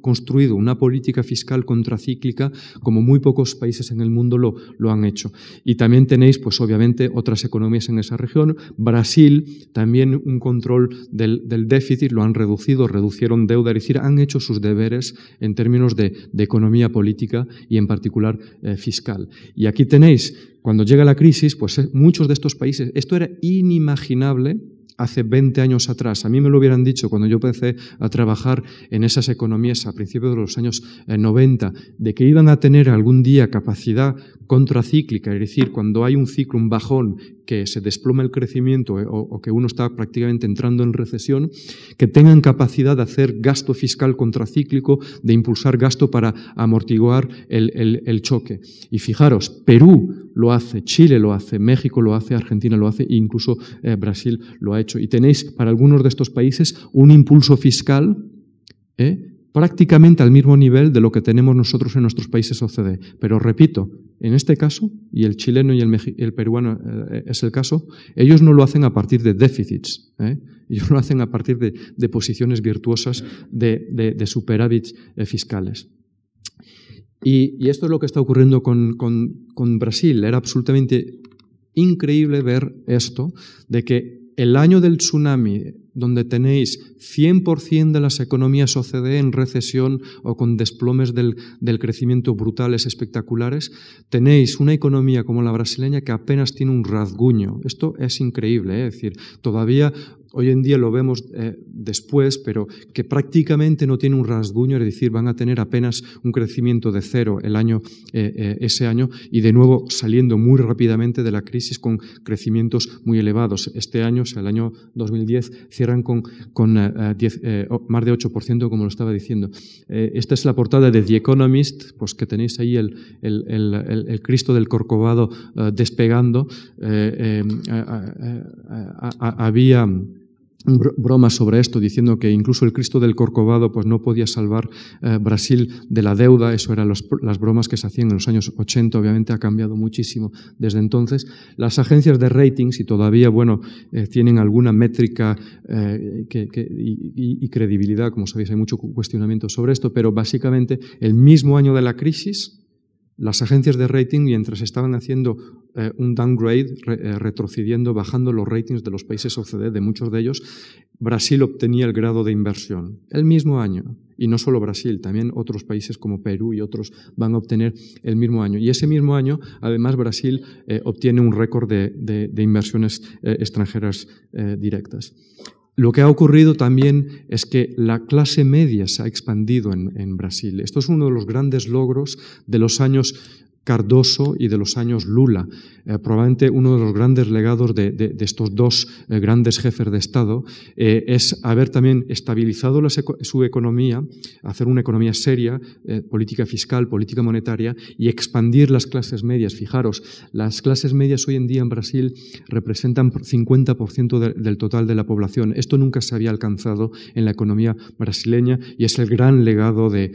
S2: construido una política fiscal contracíclica como muy pocos países en el mundo lo, han hecho. Y también tenéis, pues obviamente, otras economías en esa región. Brasil, también un control del, déficit, lo han reducido, reducieron deuda, es decir, han hecho sus deberes en términos de, economía política y en particular eh, fiscal. Y aquí tenéis, cuando llega la crisis, pues eh, muchos de estos países, esto era inimaginable hace 20 años atrás. A mí me lo hubieran dicho cuando yo empecé a trabajar en esas economías a principios de los años 90, eh, de que iban a tener algún día capacidad contracíclica, es decir, cuando hay un ciclo, un bajón, que se desploma el crecimiento eh, o, que uno está prácticamente entrando en recesión, que tengan capacidad de hacer gasto fiscal contracíclico, de impulsar gasto para amortiguar el, choque. Y fijaros, Perú lo hace, Chile lo hace, México lo hace, Argentina lo hace, e incluso eh, Brasil lo ha hecho. Y tenéis para algunos de estos países un impulso fiscal ¿eh? prácticamente al mismo nivel de lo que tenemos nosotros en nuestros países OCDE. Pero repito, en este caso, y el chileno y el, peruano eh, es el caso, ellos no lo hacen a partir de déficits, ellos lo hacen a partir de, posiciones virtuosas de, superávits eh, fiscales. Y, esto es lo que está ocurriendo con, con Brasil. Era absolutamente increíble ver esto, de que el año del tsunami, donde tenéis 100% de las economías OCDE en recesión o con desplomes del, crecimiento brutales, espectaculares, tenéis una economía como la brasileña que apenas tiene un rasguño. Esto es increíble, ¿eh? es decir, todavía hoy en día lo vemos eh, después, pero que prácticamente no tiene un rasguño, es decir, van a tener apenas un crecimiento de cero el año, eh, eh, ese año y de nuevo saliendo muy rápidamente de la crisis con crecimientos muy elevados. Este año, o sea, el año 2010, cierran con, con más de 8%, como lo estaba diciendo. esta es la portada de The Economist, pues que tenéis ahí el, el, el Cristo del Corcovado despegando. había bromas sobre esto, diciendo que incluso el Cristo del Corcovado pues, no podía salvar eh, Brasil de la deuda. Eso eran las bromas que se hacían en los años 80. Obviamente ha cambiado muchísimo desde entonces. Las agencias de ratings, y todavía bueno, eh, tienen alguna métrica eh, y, y, credibilidad, como sabéis, hay mucho cuestionamiento sobre esto, pero básicamente el mismo año de la crisis, las agencias de rating, mientras estaban haciendo eh, un downgrade, eh, retrocediendo, bajando los ratings de los países OCDE, de muchos de ellos, Brasil obtenía el grado de inversión. El mismo año. Y no solo Brasil, también otros países como Perú y otros van a obtener el mismo año. Y ese mismo año, además, Brasil eh, obtiene un récord de, inversiones extranjeras directas. Lo que ha ocurrido también es que la clase media se ha expandido en, Brasil. Esto es uno de los grandes logros de los años Cardoso y de los años Lula. Eh, probablemente uno de los grandes legados de, estos dos eh, grandes jefes de Estado eh, es haber también estabilizado su economía, hacer una economía seria, política fiscal, política monetaria y expandir las clases medias. Fijaros, las clases medias hoy en día en Brasil representan 50% del total de la población. Esto nunca se había alcanzado en la economía brasileña y es el gran legado de,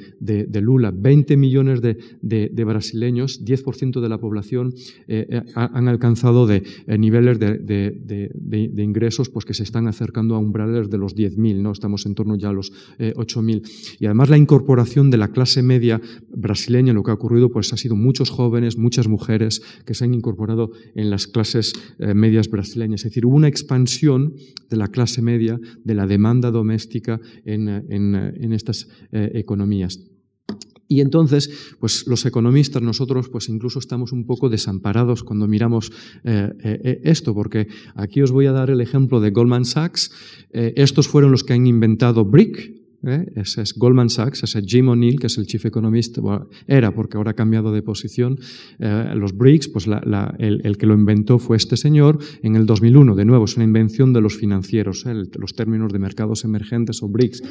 S2: Lula. 20 millones de brasileños 10% de la población eh, eh, han alcanzado de, eh, niveles de, ingresos pues, que se están acercando a umbrales de los 10.000, ¿no? estamos en torno ya a los 8.000. Y además la incorporación de la clase media brasileña, lo que ha ocurrido, pues ha sido muchos jóvenes, muchas mujeres que se han incorporado en las clases medias brasileñas. Es decir, hubo una expansión de la clase media, de la demanda doméstica en estas economías. Y entonces, pues los economistas, nosotros, pues incluso estamos un poco desamparados cuando miramos eh, eh, esto, porque aquí os voy a dar el ejemplo de Goldman Sachs. Eh, estos fueron los que han inventado BRIC, ¿eh? Ese es Goldman Sachs, ese es Jim O'Neill, que es el chief economist, era porque ahora ha cambiado de posición. Eh, los BRICS, pues el, que lo inventó fue este señor en el 2001. De nuevo, es una invención de los financieros, ¿eh? los términos de mercados emergentes o BRICS.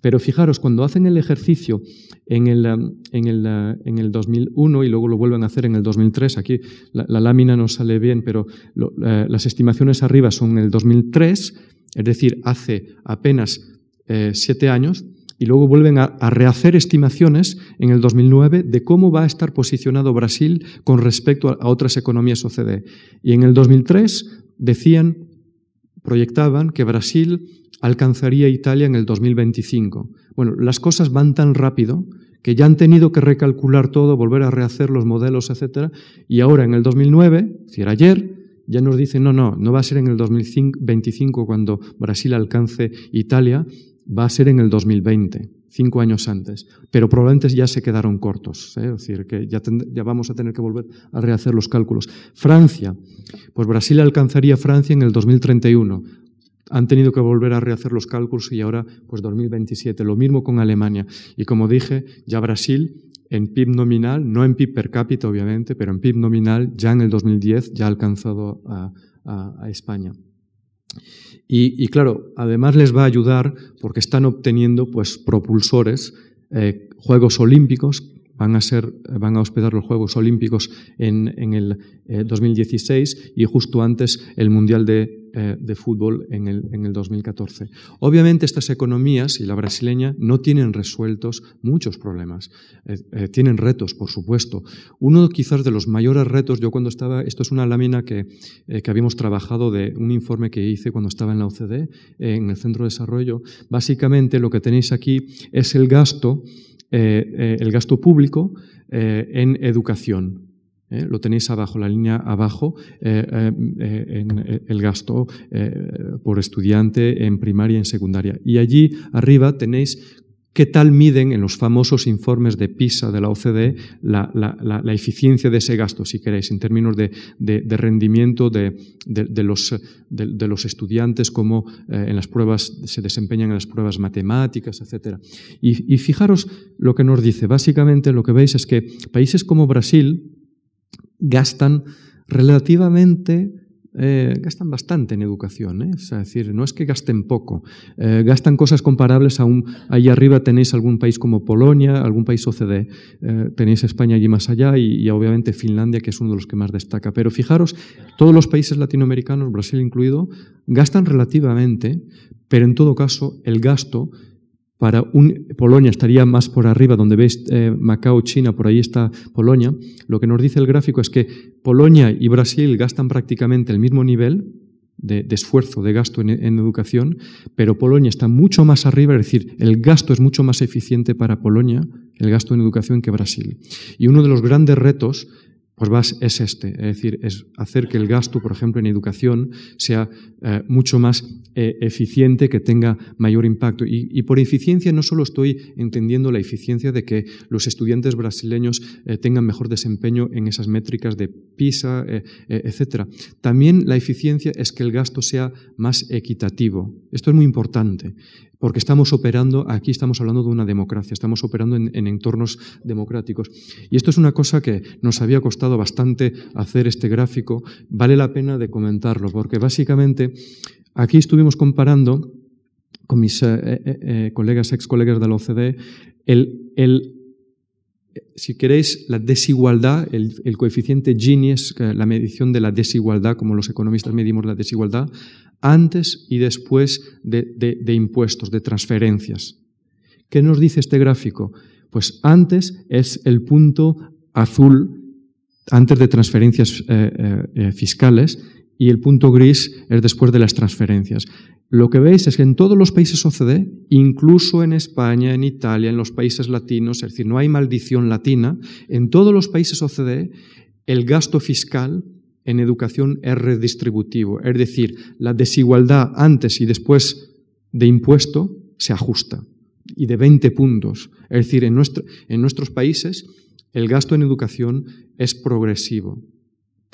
S2: Pero fijaros, cuando hacen el ejercicio en el, en el, en el 2001 y luego lo vuelven a hacer en el 2003, aquí la, lámina no sale bien, pero las estimaciones arriba son en el 2003, es decir, hace apenas eh, siete años y luego vuelven a, rehacer estimaciones en el 2009 de cómo va a estar posicionado Brasil con respecto a, otras economías OCDE. Y en el 2003 decían proyectaban que Brasil alcanzaría Italia en el 2025. Bueno, las cosas van tan rápido que ya han tenido que recalcular todo, volver a rehacer los modelos, etc. Y ahora en el 2009, si era ayer, ya nos dicen, no, no, no va a ser en el 2025 cuando Brasil alcance Italia, va a ser en el 2020, cinco años antes. Pero probablemente ya se quedaron cortos, ¿eh? es decir, que ya, ya, vamos a tener que volver a rehacer los cálculos. Francia, pues Brasil alcanzaría Francia en el 2031 han tenido que volver a rehacer los cálculos y ahora pues 2027. Lo mismo con Alemania. Y como dije, ya Brasil en PIB nominal, no en PIB per cápita obviamente, pero en PIB nominal ya en el 2010 ya ha alcanzado a, España. Y, claro, además les va a ayudar porque están obteniendo pues, propulsores, eh, Juegos Olímpicos, van a, ser, van a hospedar los Juegos Olímpicos en, en el 2016 eh, y justo antes el Mundial de eh, de fútbol en el, en el 2014. Obviamente estas economías y la brasileña no tienen resueltos muchos problemas, eh, tienen retos, por supuesto. Uno quizás de los mayores retos, yo cuando estaba, esto es una lámina que, que habíamos trabajado de un informe que hice cuando estaba en la OCDE, en el Centro de Desarrollo, básicamente lo que tenéis aquí es el gasto, el gasto público en educación. ¿eh? lo tenéis abajo, la línea abajo, eh, eh, en el gasto por estudiante en primaria y en secundaria. Y allí arriba tenéis qué tal miden en los famosos informes de PISA de la OCDE la, eficiencia de ese gasto, si queréis, en términos de, rendimiento de, los, estudiantes, cómo en las pruebas se desempeñan en las pruebas matemáticas, etc. Y fijaros lo que nos dice. Básicamente lo que veis es que países como Brasil, gastan relativamente, eh, gastan bastante en educación, ¿eh? es decir, no es que gasten poco, eh, gastan cosas comparables a un, ahí arriba tenéis algún país como Polonia, algún país OCDE, tenéis España allí más allá y, obviamente Finlandia, que es uno de los que más destaca. Pero fijaros, todos los países latinoamericanos, Brasil incluido, gastan relativamente, pero en todo caso el gasto para un, Polonia estaría más por arriba, donde veis eh, Macao, China, por ahí está Polonia. Lo que nos dice el gráfico es que Polonia y Brasil gastan prácticamente el mismo nivel de, esfuerzo, de gasto en, en, educación, pero Polonia está mucho más arriba, es decir, el gasto es mucho más eficiente para Polonia, el gasto en educación, que Brasil. Y uno de los grandes retos pues es este, es decir, es hacer que el gasto, por ejemplo, en educación sea eh, mucho más eh, eficiente, que tenga mayor impacto. Y, por eficiencia no solo estoy entendiendo la eficiencia de que los estudiantes brasileños eh, tengan mejor desempeño en esas métricas de PISA, etc. También la eficiencia es que el gasto sea más equitativo. Esto es muy importante porque estamos operando, aquí estamos hablando de una democracia, estamos operando en, entornos democráticos. Y esto es una cosa que nos había costado bastante hacer este gráfico, vale la pena de comentarlo, porque básicamente aquí estuvimos comparando con mis eh, eh, eh, colegas, ex colegas de la OCDE, el, el si queréis, la desigualdad, el, coeficiente Gini es la medición de la desigualdad, como los economistas medimos la desigualdad, antes y después de, impuestos, de transferencias. ¿Qué nos dice este gráfico? Pues antes es el punto azul, antes de transferencias eh, eh, eh, fiscales, y el punto gris es después de las transferencias. Lo que veis es que en todos los países OCDE, incluso en España, en Italia, en los países latinos, es decir, no hay maldición latina, en todos los países OCDE el gasto fiscal en educación es redistributivo, es decir, la desigualdad antes y después de impuesto se ajusta y de 20 puntos. Es decir, en, en nuestros países el gasto en educación es progresivo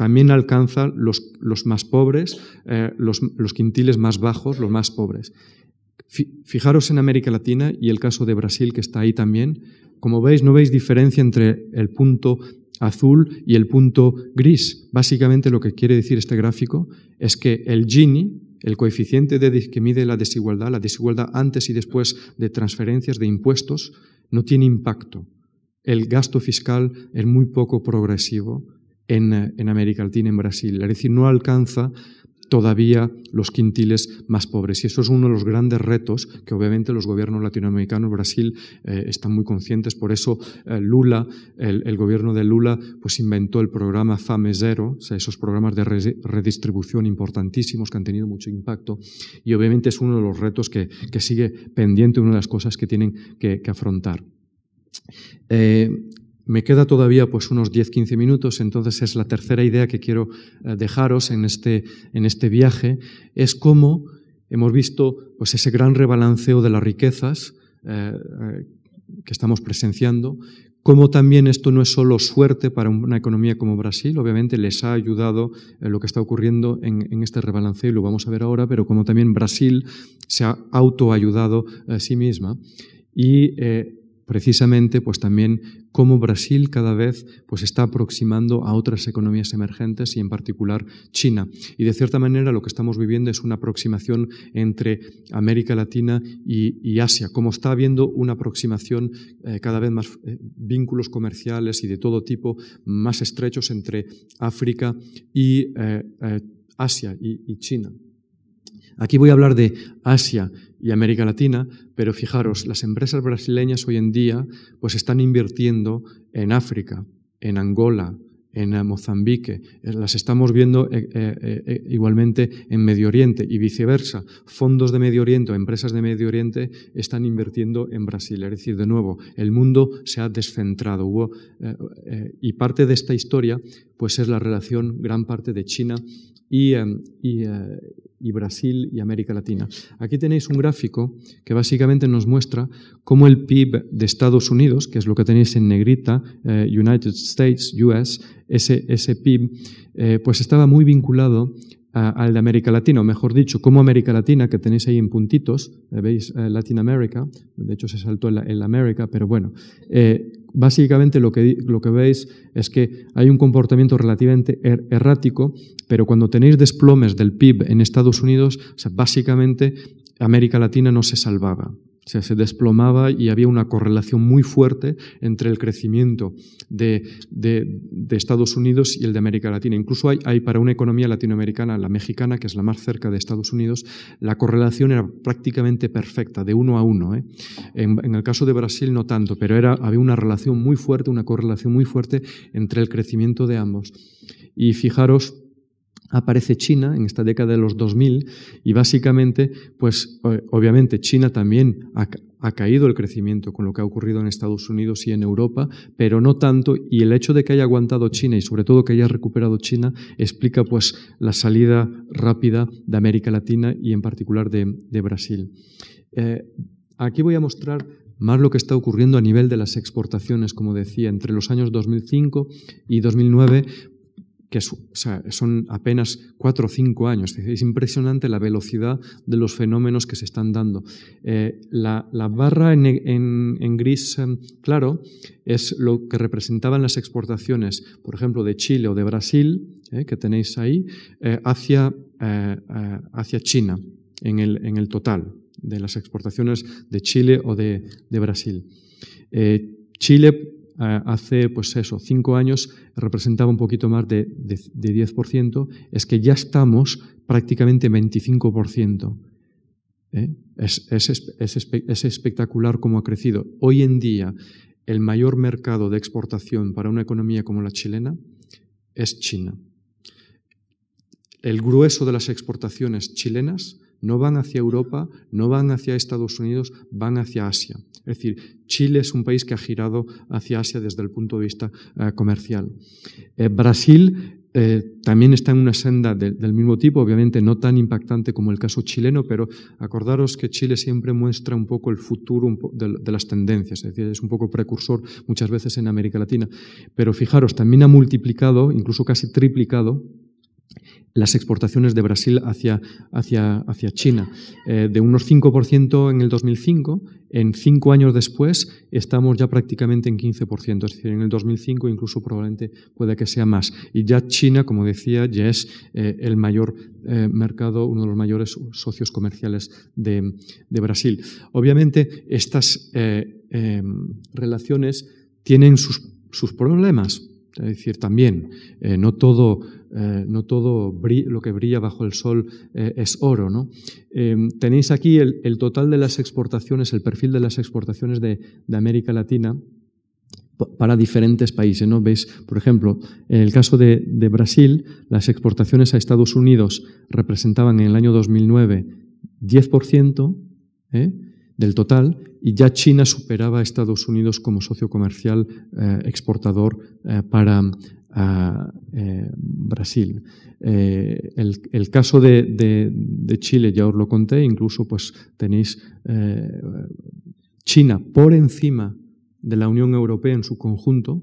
S2: también alcanza los, los más pobres, eh, los, los, quintiles más bajos, los más pobres. Fijaros en América Latina y el caso de Brasil que está ahí también. Como veis, no veis diferencia entre el punto azul y el punto gris. Básicamente lo que quiere decir este gráfico es que el Gini, el coeficiente de, que mide la desigualdad, la desigualdad antes y después de transferencias de impuestos, no tiene impacto. El gasto fiscal es muy poco progresivo en, América Latina, en Brasil. Es decir, no alcanza todavía los quintiles más pobres. Y eso es uno de los grandes retos que obviamente los gobiernos latinoamericanos, Brasil, eh, están muy conscientes. Por eso eh, Lula, el, gobierno de Lula, pues inventó el programa FAME Zero, esos programas de redistribución importantísimos que han tenido mucho impacto. Y obviamente es uno de los retos que, sigue pendiente, una de las cosas que tienen que, afrontar. Eh, me queda todavía pues unos 10-15 minutos, entonces es la tercera idea que quiero eh, dejaros en este, en este viaje, es cómo hemos visto pues ese gran rebalanceo de las riquezas eh, eh, que estamos presenciando, cómo también esto no es solo suerte para una economía como Brasil, obviamente les ha ayudado lo que está ocurriendo en, este rebalanceo y lo vamos a ver ahora, pero como también Brasil se ha autoayudado a sí misma. Y precisamente pues también cómo Brasil cada vez pues está aproximando a otras economías emergentes y en particular China. Y de cierta manera lo que estamos viviendo es una aproximación entre América Latina y, Asia, como está habiendo una aproximación eh, cada vez más eh, vínculos comerciales y de todo tipo más estrechos entre África y eh, Asia y China. Aquí voy a hablar de Asia y América Latina, pero fijaros, las empresas brasileñas hoy en día pues están invirtiendo en África, en Angola, en Mozambique, eh, las estamos viendo eh, eh, igualmente en Medio Oriente y viceversa. Fondos de Medio Oriente o empresas de Medio Oriente están invirtiendo en Brasil. Es decir, de nuevo, el mundo se ha descentrado. Hubo, y parte de esta historia pues es la relación, gran parte de China y, y, y Brasil y América Latina. Aquí tenéis un gráfico que básicamente nos muestra cómo el PIB de Estados Unidos, que es lo que tenéis en negrita, eh, United States, US, ese, ese PIB, eh, pues estaba muy vinculado al de América Latina, o mejor dicho, como América Latina, que tenéis ahí en puntitos, eh, veis Latin America, de hecho se saltó en la, América, pero bueno, básicamente lo que, lo que veis es que hay un comportamiento relativamente er, errático, pero cuando tenéis desplomes del PIB en Estados Unidos, básicamente América Latina no se salvaba. Se desplomaba y había una correlación muy fuerte entre el crecimiento de, Estados Unidos y el de América Latina. Incluso hay, para una economía latinoamericana, la mexicana, que es la más cerca de Estados Unidos, la correlación era prácticamente perfecta, de uno a uno. ¿eh? En, el caso de Brasil no tanto, pero había una relación muy fuerte, una correlación muy fuerte entre el crecimiento de ambos. Y fijaros, aparece China en esta década de los 2000 y básicamente, pues obviamente China también ha, caído el crecimiento con lo que ha ocurrido en Estados Unidos y en Europa, pero no tanto y el hecho de que haya aguantado China y sobre todo que haya recuperado China explica pues la salida rápida de América Latina y en particular de, Brasil. Eh, aquí voy a mostrar más lo que está ocurriendo a nivel de las exportaciones, como decía, entre los años 2005 y 2009, que son apenas cuatro o cinco años. Es impresionante la velocidad de los fenómenos que se están dando. Eh, la, barra en, gris em, claro es lo que representaban las exportaciones, por ejemplo, de Chile o de Brasil, eh, que tenéis ahí, eh, hacia, hacia China en el, en el, total de las exportaciones de Chile o de, de Brasil. Chile eh, hace, pues eso, cinco años representaba un poquito más de, 10%, es que ya estamos prácticamente 25%. ¿eh? Es, es, espectacular cómo ha crecido. Hoy en día, el mayor mercado de exportación para una economía como la chilena es China. El grueso de las exportaciones chilenas no van hacia Europa, no van hacia Estados Unidos, van hacia Asia. Es decir, Chile es un país que ha girado hacia Asia desde el punto de vista eh, comercial. Eh, Brasil eh, también está en una senda del mismo tipo, obviamente no tan impactante como el caso chileno, pero acordaros que Chile siempre muestra un poco el futuro de, de, las tendencias, es decir, es un poco precursor muchas veces en América Latina. Pero fijaros, también ha multiplicado, incluso casi triplicado, las exportaciones de Brasil hacia, hacia, hacia China. Eh, de unos 5% en el 2005, en cinco años después estamos ya prácticamente en 15%, es decir, en el 2005 incluso probablemente puede que sea más. Y ya China, como decía, ya es eh, el mayor eh, mercado, uno de los mayores socios comerciales de, de Brasil. Obviamente estas relaciones tienen sus, sus problemas Es decir, también no todo, eh, no todo lo que brilla bajo el sol eh, es oro. ¿no? tenéis aquí el, total de las exportaciones, el perfil de las exportaciones de, América Latina para diferentes países. ¿no? Veis, por ejemplo, en el caso de, Brasil, las exportaciones a Estados Unidos representaban en el año 2009 10%, ¿eh? del total y ya China superaba a Estados Unidos como socio comercial eh, exportador eh, para eh, Brasil. El, caso de, Chile ya os lo conté, incluso pues tenéis China por encima de la Unión Europea en su conjunto.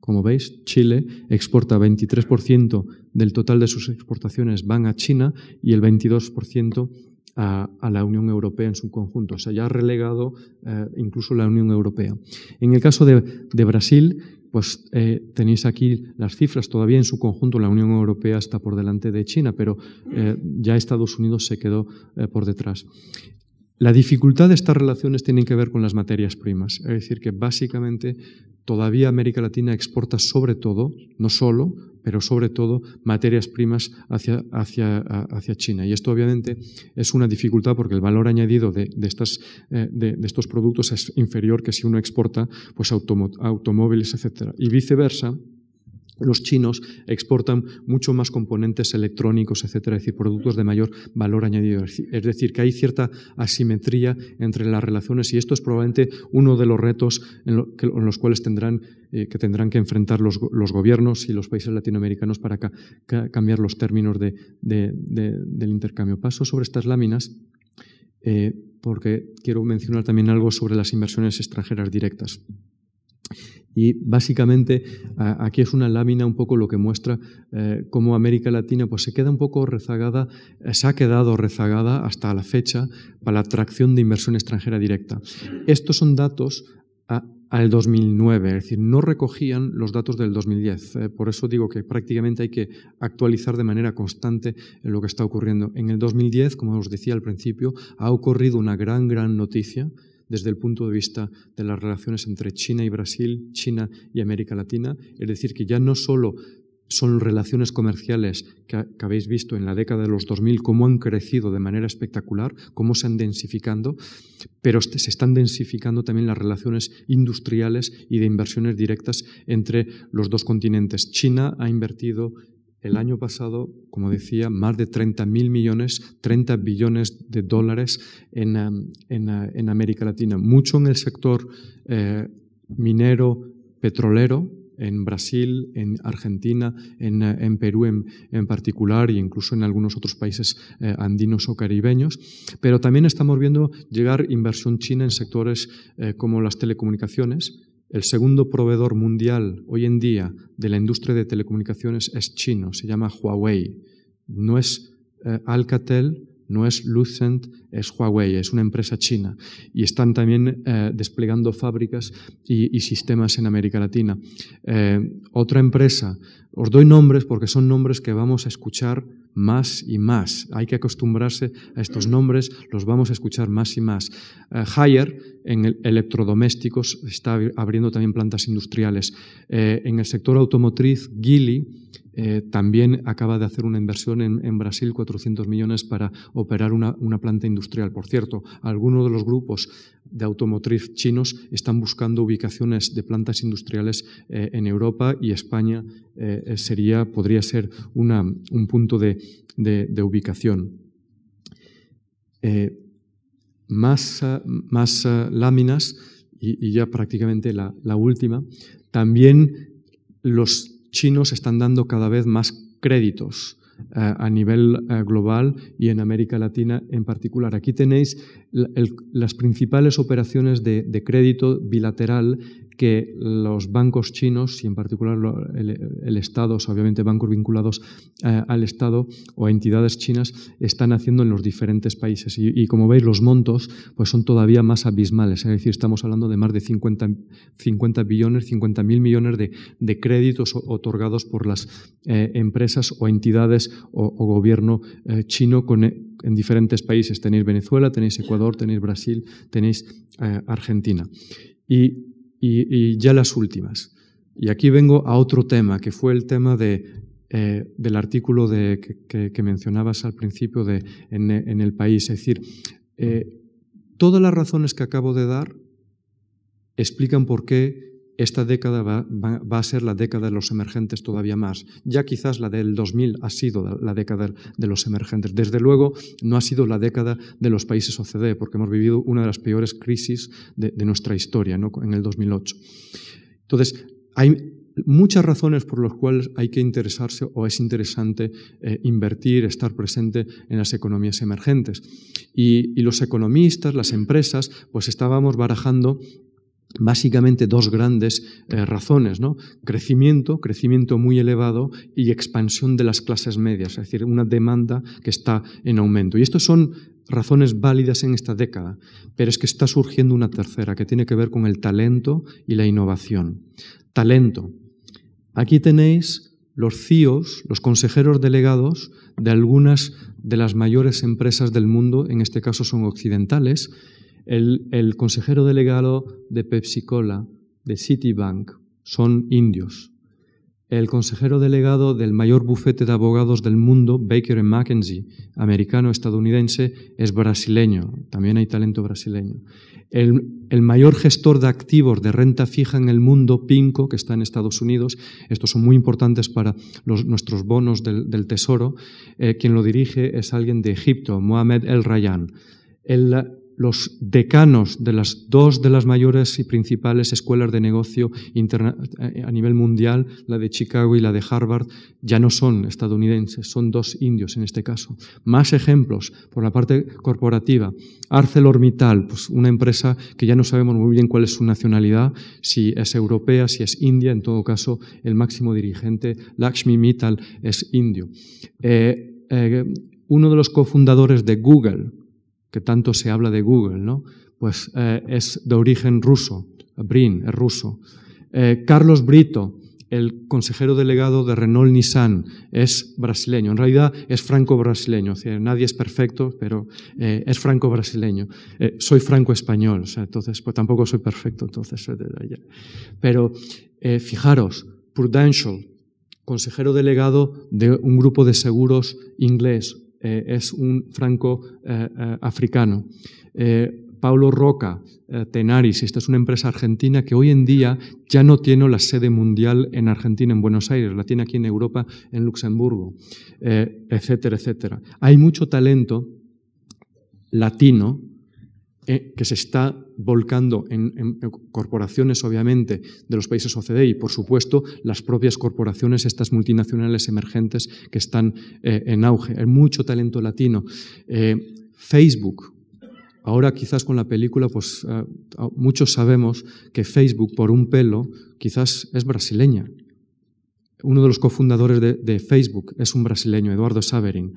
S2: Como veis, Chile exporta 23% del total de sus exportaciones van a China y el 22% a, la Unión Europea en su conjunto. O sea, ya ha relegado eh, incluso la Unión Europea. En el caso de, Brasil, pues eh, tenéis aquí las cifras. Todavía en su conjunto la Unión Europea está por delante de China, pero eh, ya Estados Unidos se quedó por detrás. La dificultad de estas relaciones tiene que ver con las materias primas, es decir, que básicamente todavía América Latina exporta sobre todo, no solo, pero sobre todo materias primas hacia, hacia, hacia China. Y esto obviamente es una dificultad porque el valor añadido de, estas, eh, de, estos productos es inferior que si uno exporta pues, automóviles, etc. Y viceversa, los chinos exportan mucho más componentes electrónicos, etcétera, es decir, productos de mayor valor añadido. Es decir, que hay cierta asimetría entre las relaciones y esto es probablemente uno de los retos en, los cuales tendrán, eh, que tendrán que enfrentar los, gobiernos y los países latinoamericanos para cambiar los términos del intercambio. Paso sobre estas láminas eh, porque quiero mencionar también algo sobre las inversiones extranjeras directas. Y básicamente aquí es una lámina un poco lo que muestra eh, cómo América Latina pues, se queda un poco rezagada, eh, se ha quedado rezagada hasta la fecha para la atracción de inversión extranjera directa. Estos son datos al 2009, es decir, no recogían los datos del 2010. Eh, por eso digo que prácticamente hay que actualizar de manera constante lo que está ocurriendo. En el 2010, como os decía al principio, ha ocurrido una gran, gran noticia desde el punto de vista de las relaciones entre China y Brasil, China y América Latina. Es decir, que ya no solo son relaciones comerciales que, habéis visto en la década de los 2000, cómo han crecido de manera espectacular, cómo se han densificando, pero se están densificando también las relaciones industriales y de inversiones directas entre los dos continentes. China ha invertido el año pasado, como decía, más de 30.000 millones, 30 billones de dólares en, um, uh, en, América Latina. Mucho en el sector eh, minero, petrolero, en Brasil, en Argentina, en, uh, en Perú en, particular e incluso en algunos otros países eh, andinos o caribeños. Pero también estamos viendo llegar inversión china en sectores eh, como las telecomunicaciones, el segundo proveedor mundial hoy en día de la industria de telecomunicaciones es chino, se llama Huawei. No es eh, Alcatel, no es Lucent, es Huawei, es una empresa china. Y están también eh, desplegando fábricas y, sistemas en América Latina. Eh, otra empresa, os doy nombres porque son nombres que vamos a escuchar más y más. Hay que acostumbrarse a estos nombres, los vamos a escuchar más y más. Haier, en electrodomésticos, está abriendo también plantas industriales. Eh, en el sector automotriz, Gili eh, también acaba de hacer una inversión en, Brasil, 400 millones, para operar una, planta industrial. Por cierto, algunos de los grupos de automotriz chinos están buscando ubicaciones de plantas industriales eh, en Europa y España sería, podría ser un punto de, ubicación. Más, más láminas y, ya prácticamente la, la última. También los chinos están dando cada vez más créditos a nivel eh, global y en América Latina en particular. Aquí tenéis las principales operaciones de, de, crédito bilateral que los bancos chinos, y en particular el, Estado, obviamente bancos vinculados eh, al Estado o entidades chinas, están haciendo en los diferentes países. Y, como veis, los montos pues son todavía más abismales. Es decir, estamos hablando de más de 50, 50 billones, 50 mil millones de, créditos otorgados por las eh, empresas o entidades o, gobierno eh, chino en diferentes países. Tenéis Venezuela, tenéis Ecuador, tenéis Brasil, tenéis Argentina. Y y, ya las últimas. Y aquí vengo a otro tema, que fue el tema de, eh, del artículo de, que, mencionabas al principio de, en, el país. Es decir, eh, todas las razones que acabo de dar explican por qué esta década va, a ser la década de los emergentes todavía más. Ya quizás la del 2000 ha sido la década de los emergentes. Desde luego no ha sido la década de los países OCDE, porque hemos vivido una de las peores crisis de, nuestra historia ¿no? en el 2008. Entonces, hay muchas razones por las cuales hay que interesarse o es interesante eh, invertir, estar presente en las economías emergentes. Y, y, los economistas, las empresas, pues estábamos barajando básicamente dos grandes eh, razones, ¿no? Crecimiento, crecimiento muy elevado y expansión de las clases medias, es decir, una demanda que está en aumento. Y estas son razones válidas en esta década, pero es que está surgiendo una tercera que tiene que ver con el talento y la innovación. Talento. Aquí tenéis los CIOs, los consejeros delegados de algunas de las mayores empresas del mundo, en este caso son occidentales, el, consejero delegado de Pepsi Cola, de Citibank, son indios. El consejero delegado del mayor bufete de abogados del mundo, Baker McKenzie, americano-estadounidense, es brasileño. También hay talento brasileño. El, mayor gestor de activos de renta fija en el mundo, PIMCO, que está en Estados Unidos, estos son muy importantes para nuestros bonos del, Tesoro, eh, quien lo dirige es alguien de Egipto, Mohamed El Rayan. El, los decanos de las dos de las mayores y principales escuelas de negocio eh, a nivel mundial, la de Chicago y la de Harvard, ya no son estadounidenses, son dos indios en este caso. Más ejemplos por la parte corporativa. ArcelorMittal, pues una empresa que ya no sabemos muy bien cuál es su nacionalidad, si es europea, si es india, en todo caso el máximo dirigente, Lakshmi Mittal, es indio. Eh, eh, uno de los cofundadores de Google, que tanto se habla de Google, ¿no? Pues eh, es de origen ruso, Brin es ruso. Eh, Carlos Brito, el consejero delegado de Renault Nissan, es brasileño. En realidad es franco-brasileño. nadie es perfecto, pero eh, es franco-brasileño. soy franco-español, entonces pues tampoco soy perfecto, entonces Pero fijaros, Prudential, consejero delegado de un grupo de seguros inglés, eh, es un franco-africano. Eh, eh, Paulo Roca, Tenaris, esta es una empresa argentina que hoy en día ya no tiene la sede mundial en Argentina, en Buenos Aires, la tiene aquí en Europa, en Luxemburgo, etcétera, etcétera. Hay mucho talento latino que se está volcando en, corporaciones, obviamente, de los países OCDE y, por supuesto, las propias corporaciones, estas multinacionales emergentes que están eh, en auge. Hay mucho talento latino. Eh, Facebook, ahora quizás con la película, pues muchos sabemos que Facebook, por un pelo, quizás es brasileña. Uno de los cofundadores de, Facebook es un brasileño, Eduardo Saverin.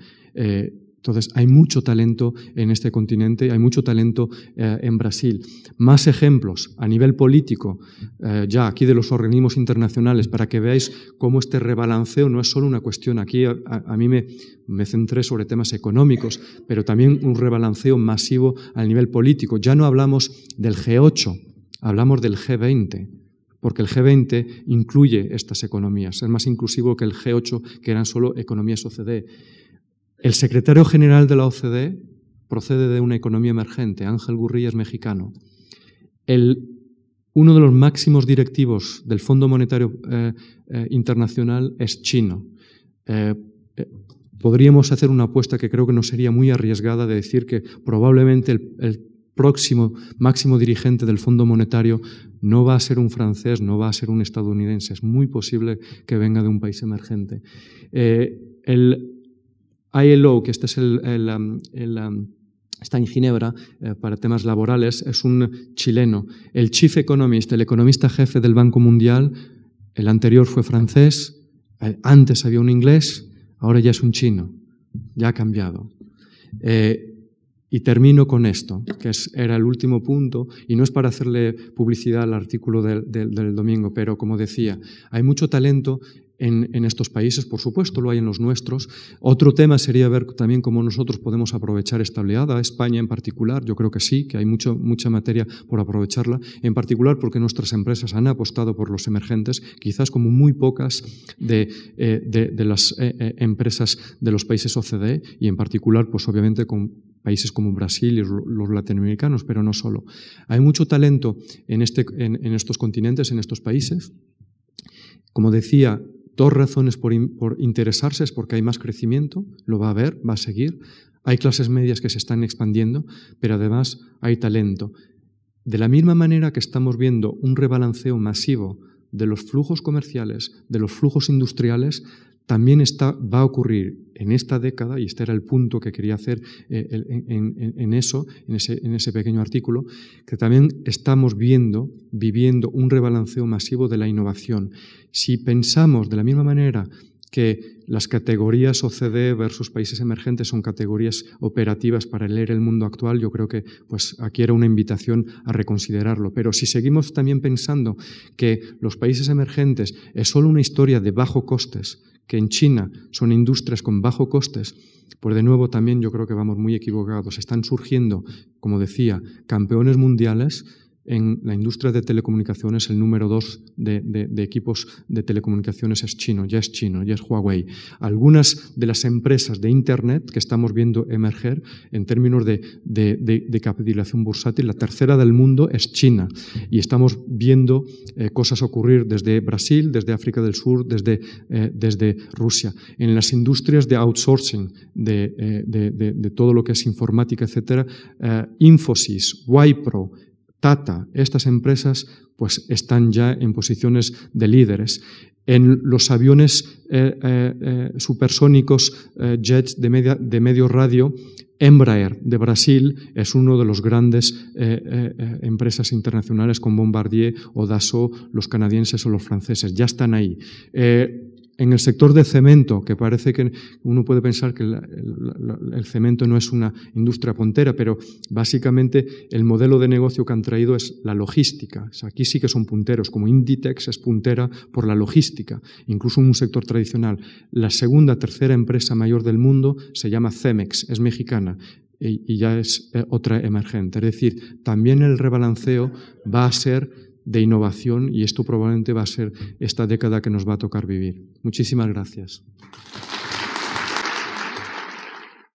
S2: Entonces, hay mucho talento en este continente, hay mucho talento eh, en Brasil. Más ejemplos a nivel político, eh, ya aquí de los organismos internacionales, para que veáis cómo este rebalanceo no es solo una cuestión, aquí a, mí me, me, centré sobre temas económicos, pero también un rebalanceo masivo a nivel político. Ya no hablamos del G8, hablamos del G20 porque el G20 incluye estas economías, es más inclusivo que el G8, que eran solo economías OCDE. El secretario general de la OCDE procede de una economía emergente, Ángel Gurría es mexicano. uno de los máximos directivos del Fondo Monetario eh, eh, Internacional es chino. Eh, podríamos hacer una apuesta que creo que no sería muy arriesgada de decir que probablemente el, próximo máximo dirigente del Fondo Monetario no va a ser un francés, no va a ser un estadounidense. Es muy posible que venga de un país emergente. el, ILO, que este es el, um, um, está en Ginebra eh, para temas laborales, es un chileno. El chief economist, el economista jefe del Banco Mundial, el anterior fue francés, antes había un inglés, ahora ya es un chino, ya ha cambiado. Eh, y termino con esto, que era el último punto, y no es para hacerle publicidad al artículo del, del domingo, pero como decía, hay mucho talento en, estos países, por supuesto lo hay en los nuestros. Otro tema sería ver también cómo nosotros podemos aprovechar esta oleada, España en particular, yo creo que sí, que hay mucho, mucha materia por aprovecharla, en particular porque nuestras empresas han apostado por los emergentes, quizás como muy pocas de, eh, las eh, eh, empresas de los países OCDE y en particular, pues obviamente con países como Brasil y los latinoamericanos, pero no solo. Hay mucho talento en, este, en estos continentes, en estos países. Como decía, Dos razones por, interesarse es porque hay más crecimiento, lo va a haber, va a seguir. Hay clases medias que se están expandiendo, pero además hay talento. De la misma manera que estamos viendo un rebalanceo masivo de los flujos comerciales, de los flujos industriales, también está, va a ocurrir en esta década, y este era el punto que quería hacer eh, en, eso, en ese, en ese pequeño artículo, que también estamos viendo, viviendo un rebalanceo masivo de la innovación. Si pensamos de la misma manera que las categorías OCDE versus países emergentes son categorías operativas para leer el mundo actual, yo creo que pues, aquí era una invitación a reconsiderarlo. Pero si seguimos también pensando que los países emergentes es solo una historia de bajo costes, que en China son industrias con bajo costes, pues de nuevo también yo creo que vamos muy equivocados. Están surgiendo, como decía, campeones mundiales en la industria de telecomunicaciones el número dos de, equipos de telecomunicaciones es chino, ya es chino, ya es Huawei. Algunas de las empresas de Internet que estamos viendo emerger en términos de, capitalización bursátil, la tercera del mundo es China. Y estamos viendo eh, cosas ocurrir desde Brasil, desde África del Sur, desde, eh, Rusia. En las industrias de outsourcing, de, eh, todo lo que es informática, etc., Infosys, Wipro, Tata, estas empresas pues están ya en posiciones de líderes. En los aviones eh, eh, eh, supersónicos, jets de, de, medio radio, Embraer de Brasil es uno de los grandes empresas internacionales con Bombardier o Dassault, los canadienses o los franceses. Ya están ahí. En el sector de cemento, que parece que uno puede pensar que el, cemento no es una industria puntera, pero básicamente el modelo de negocio que han traído es la logística. aquí sí que son punteros, como Inditex es puntera por la logística, incluso en un sector tradicional. La segunda, tercera empresa mayor del mundo se llama Cemex, es mexicana y ya es eh, otra emergente. Es decir, también el rebalanceo va a ser de innovación y esto probablemente va a ser esta década que nos va a tocar vivir. Muchísimas gracias.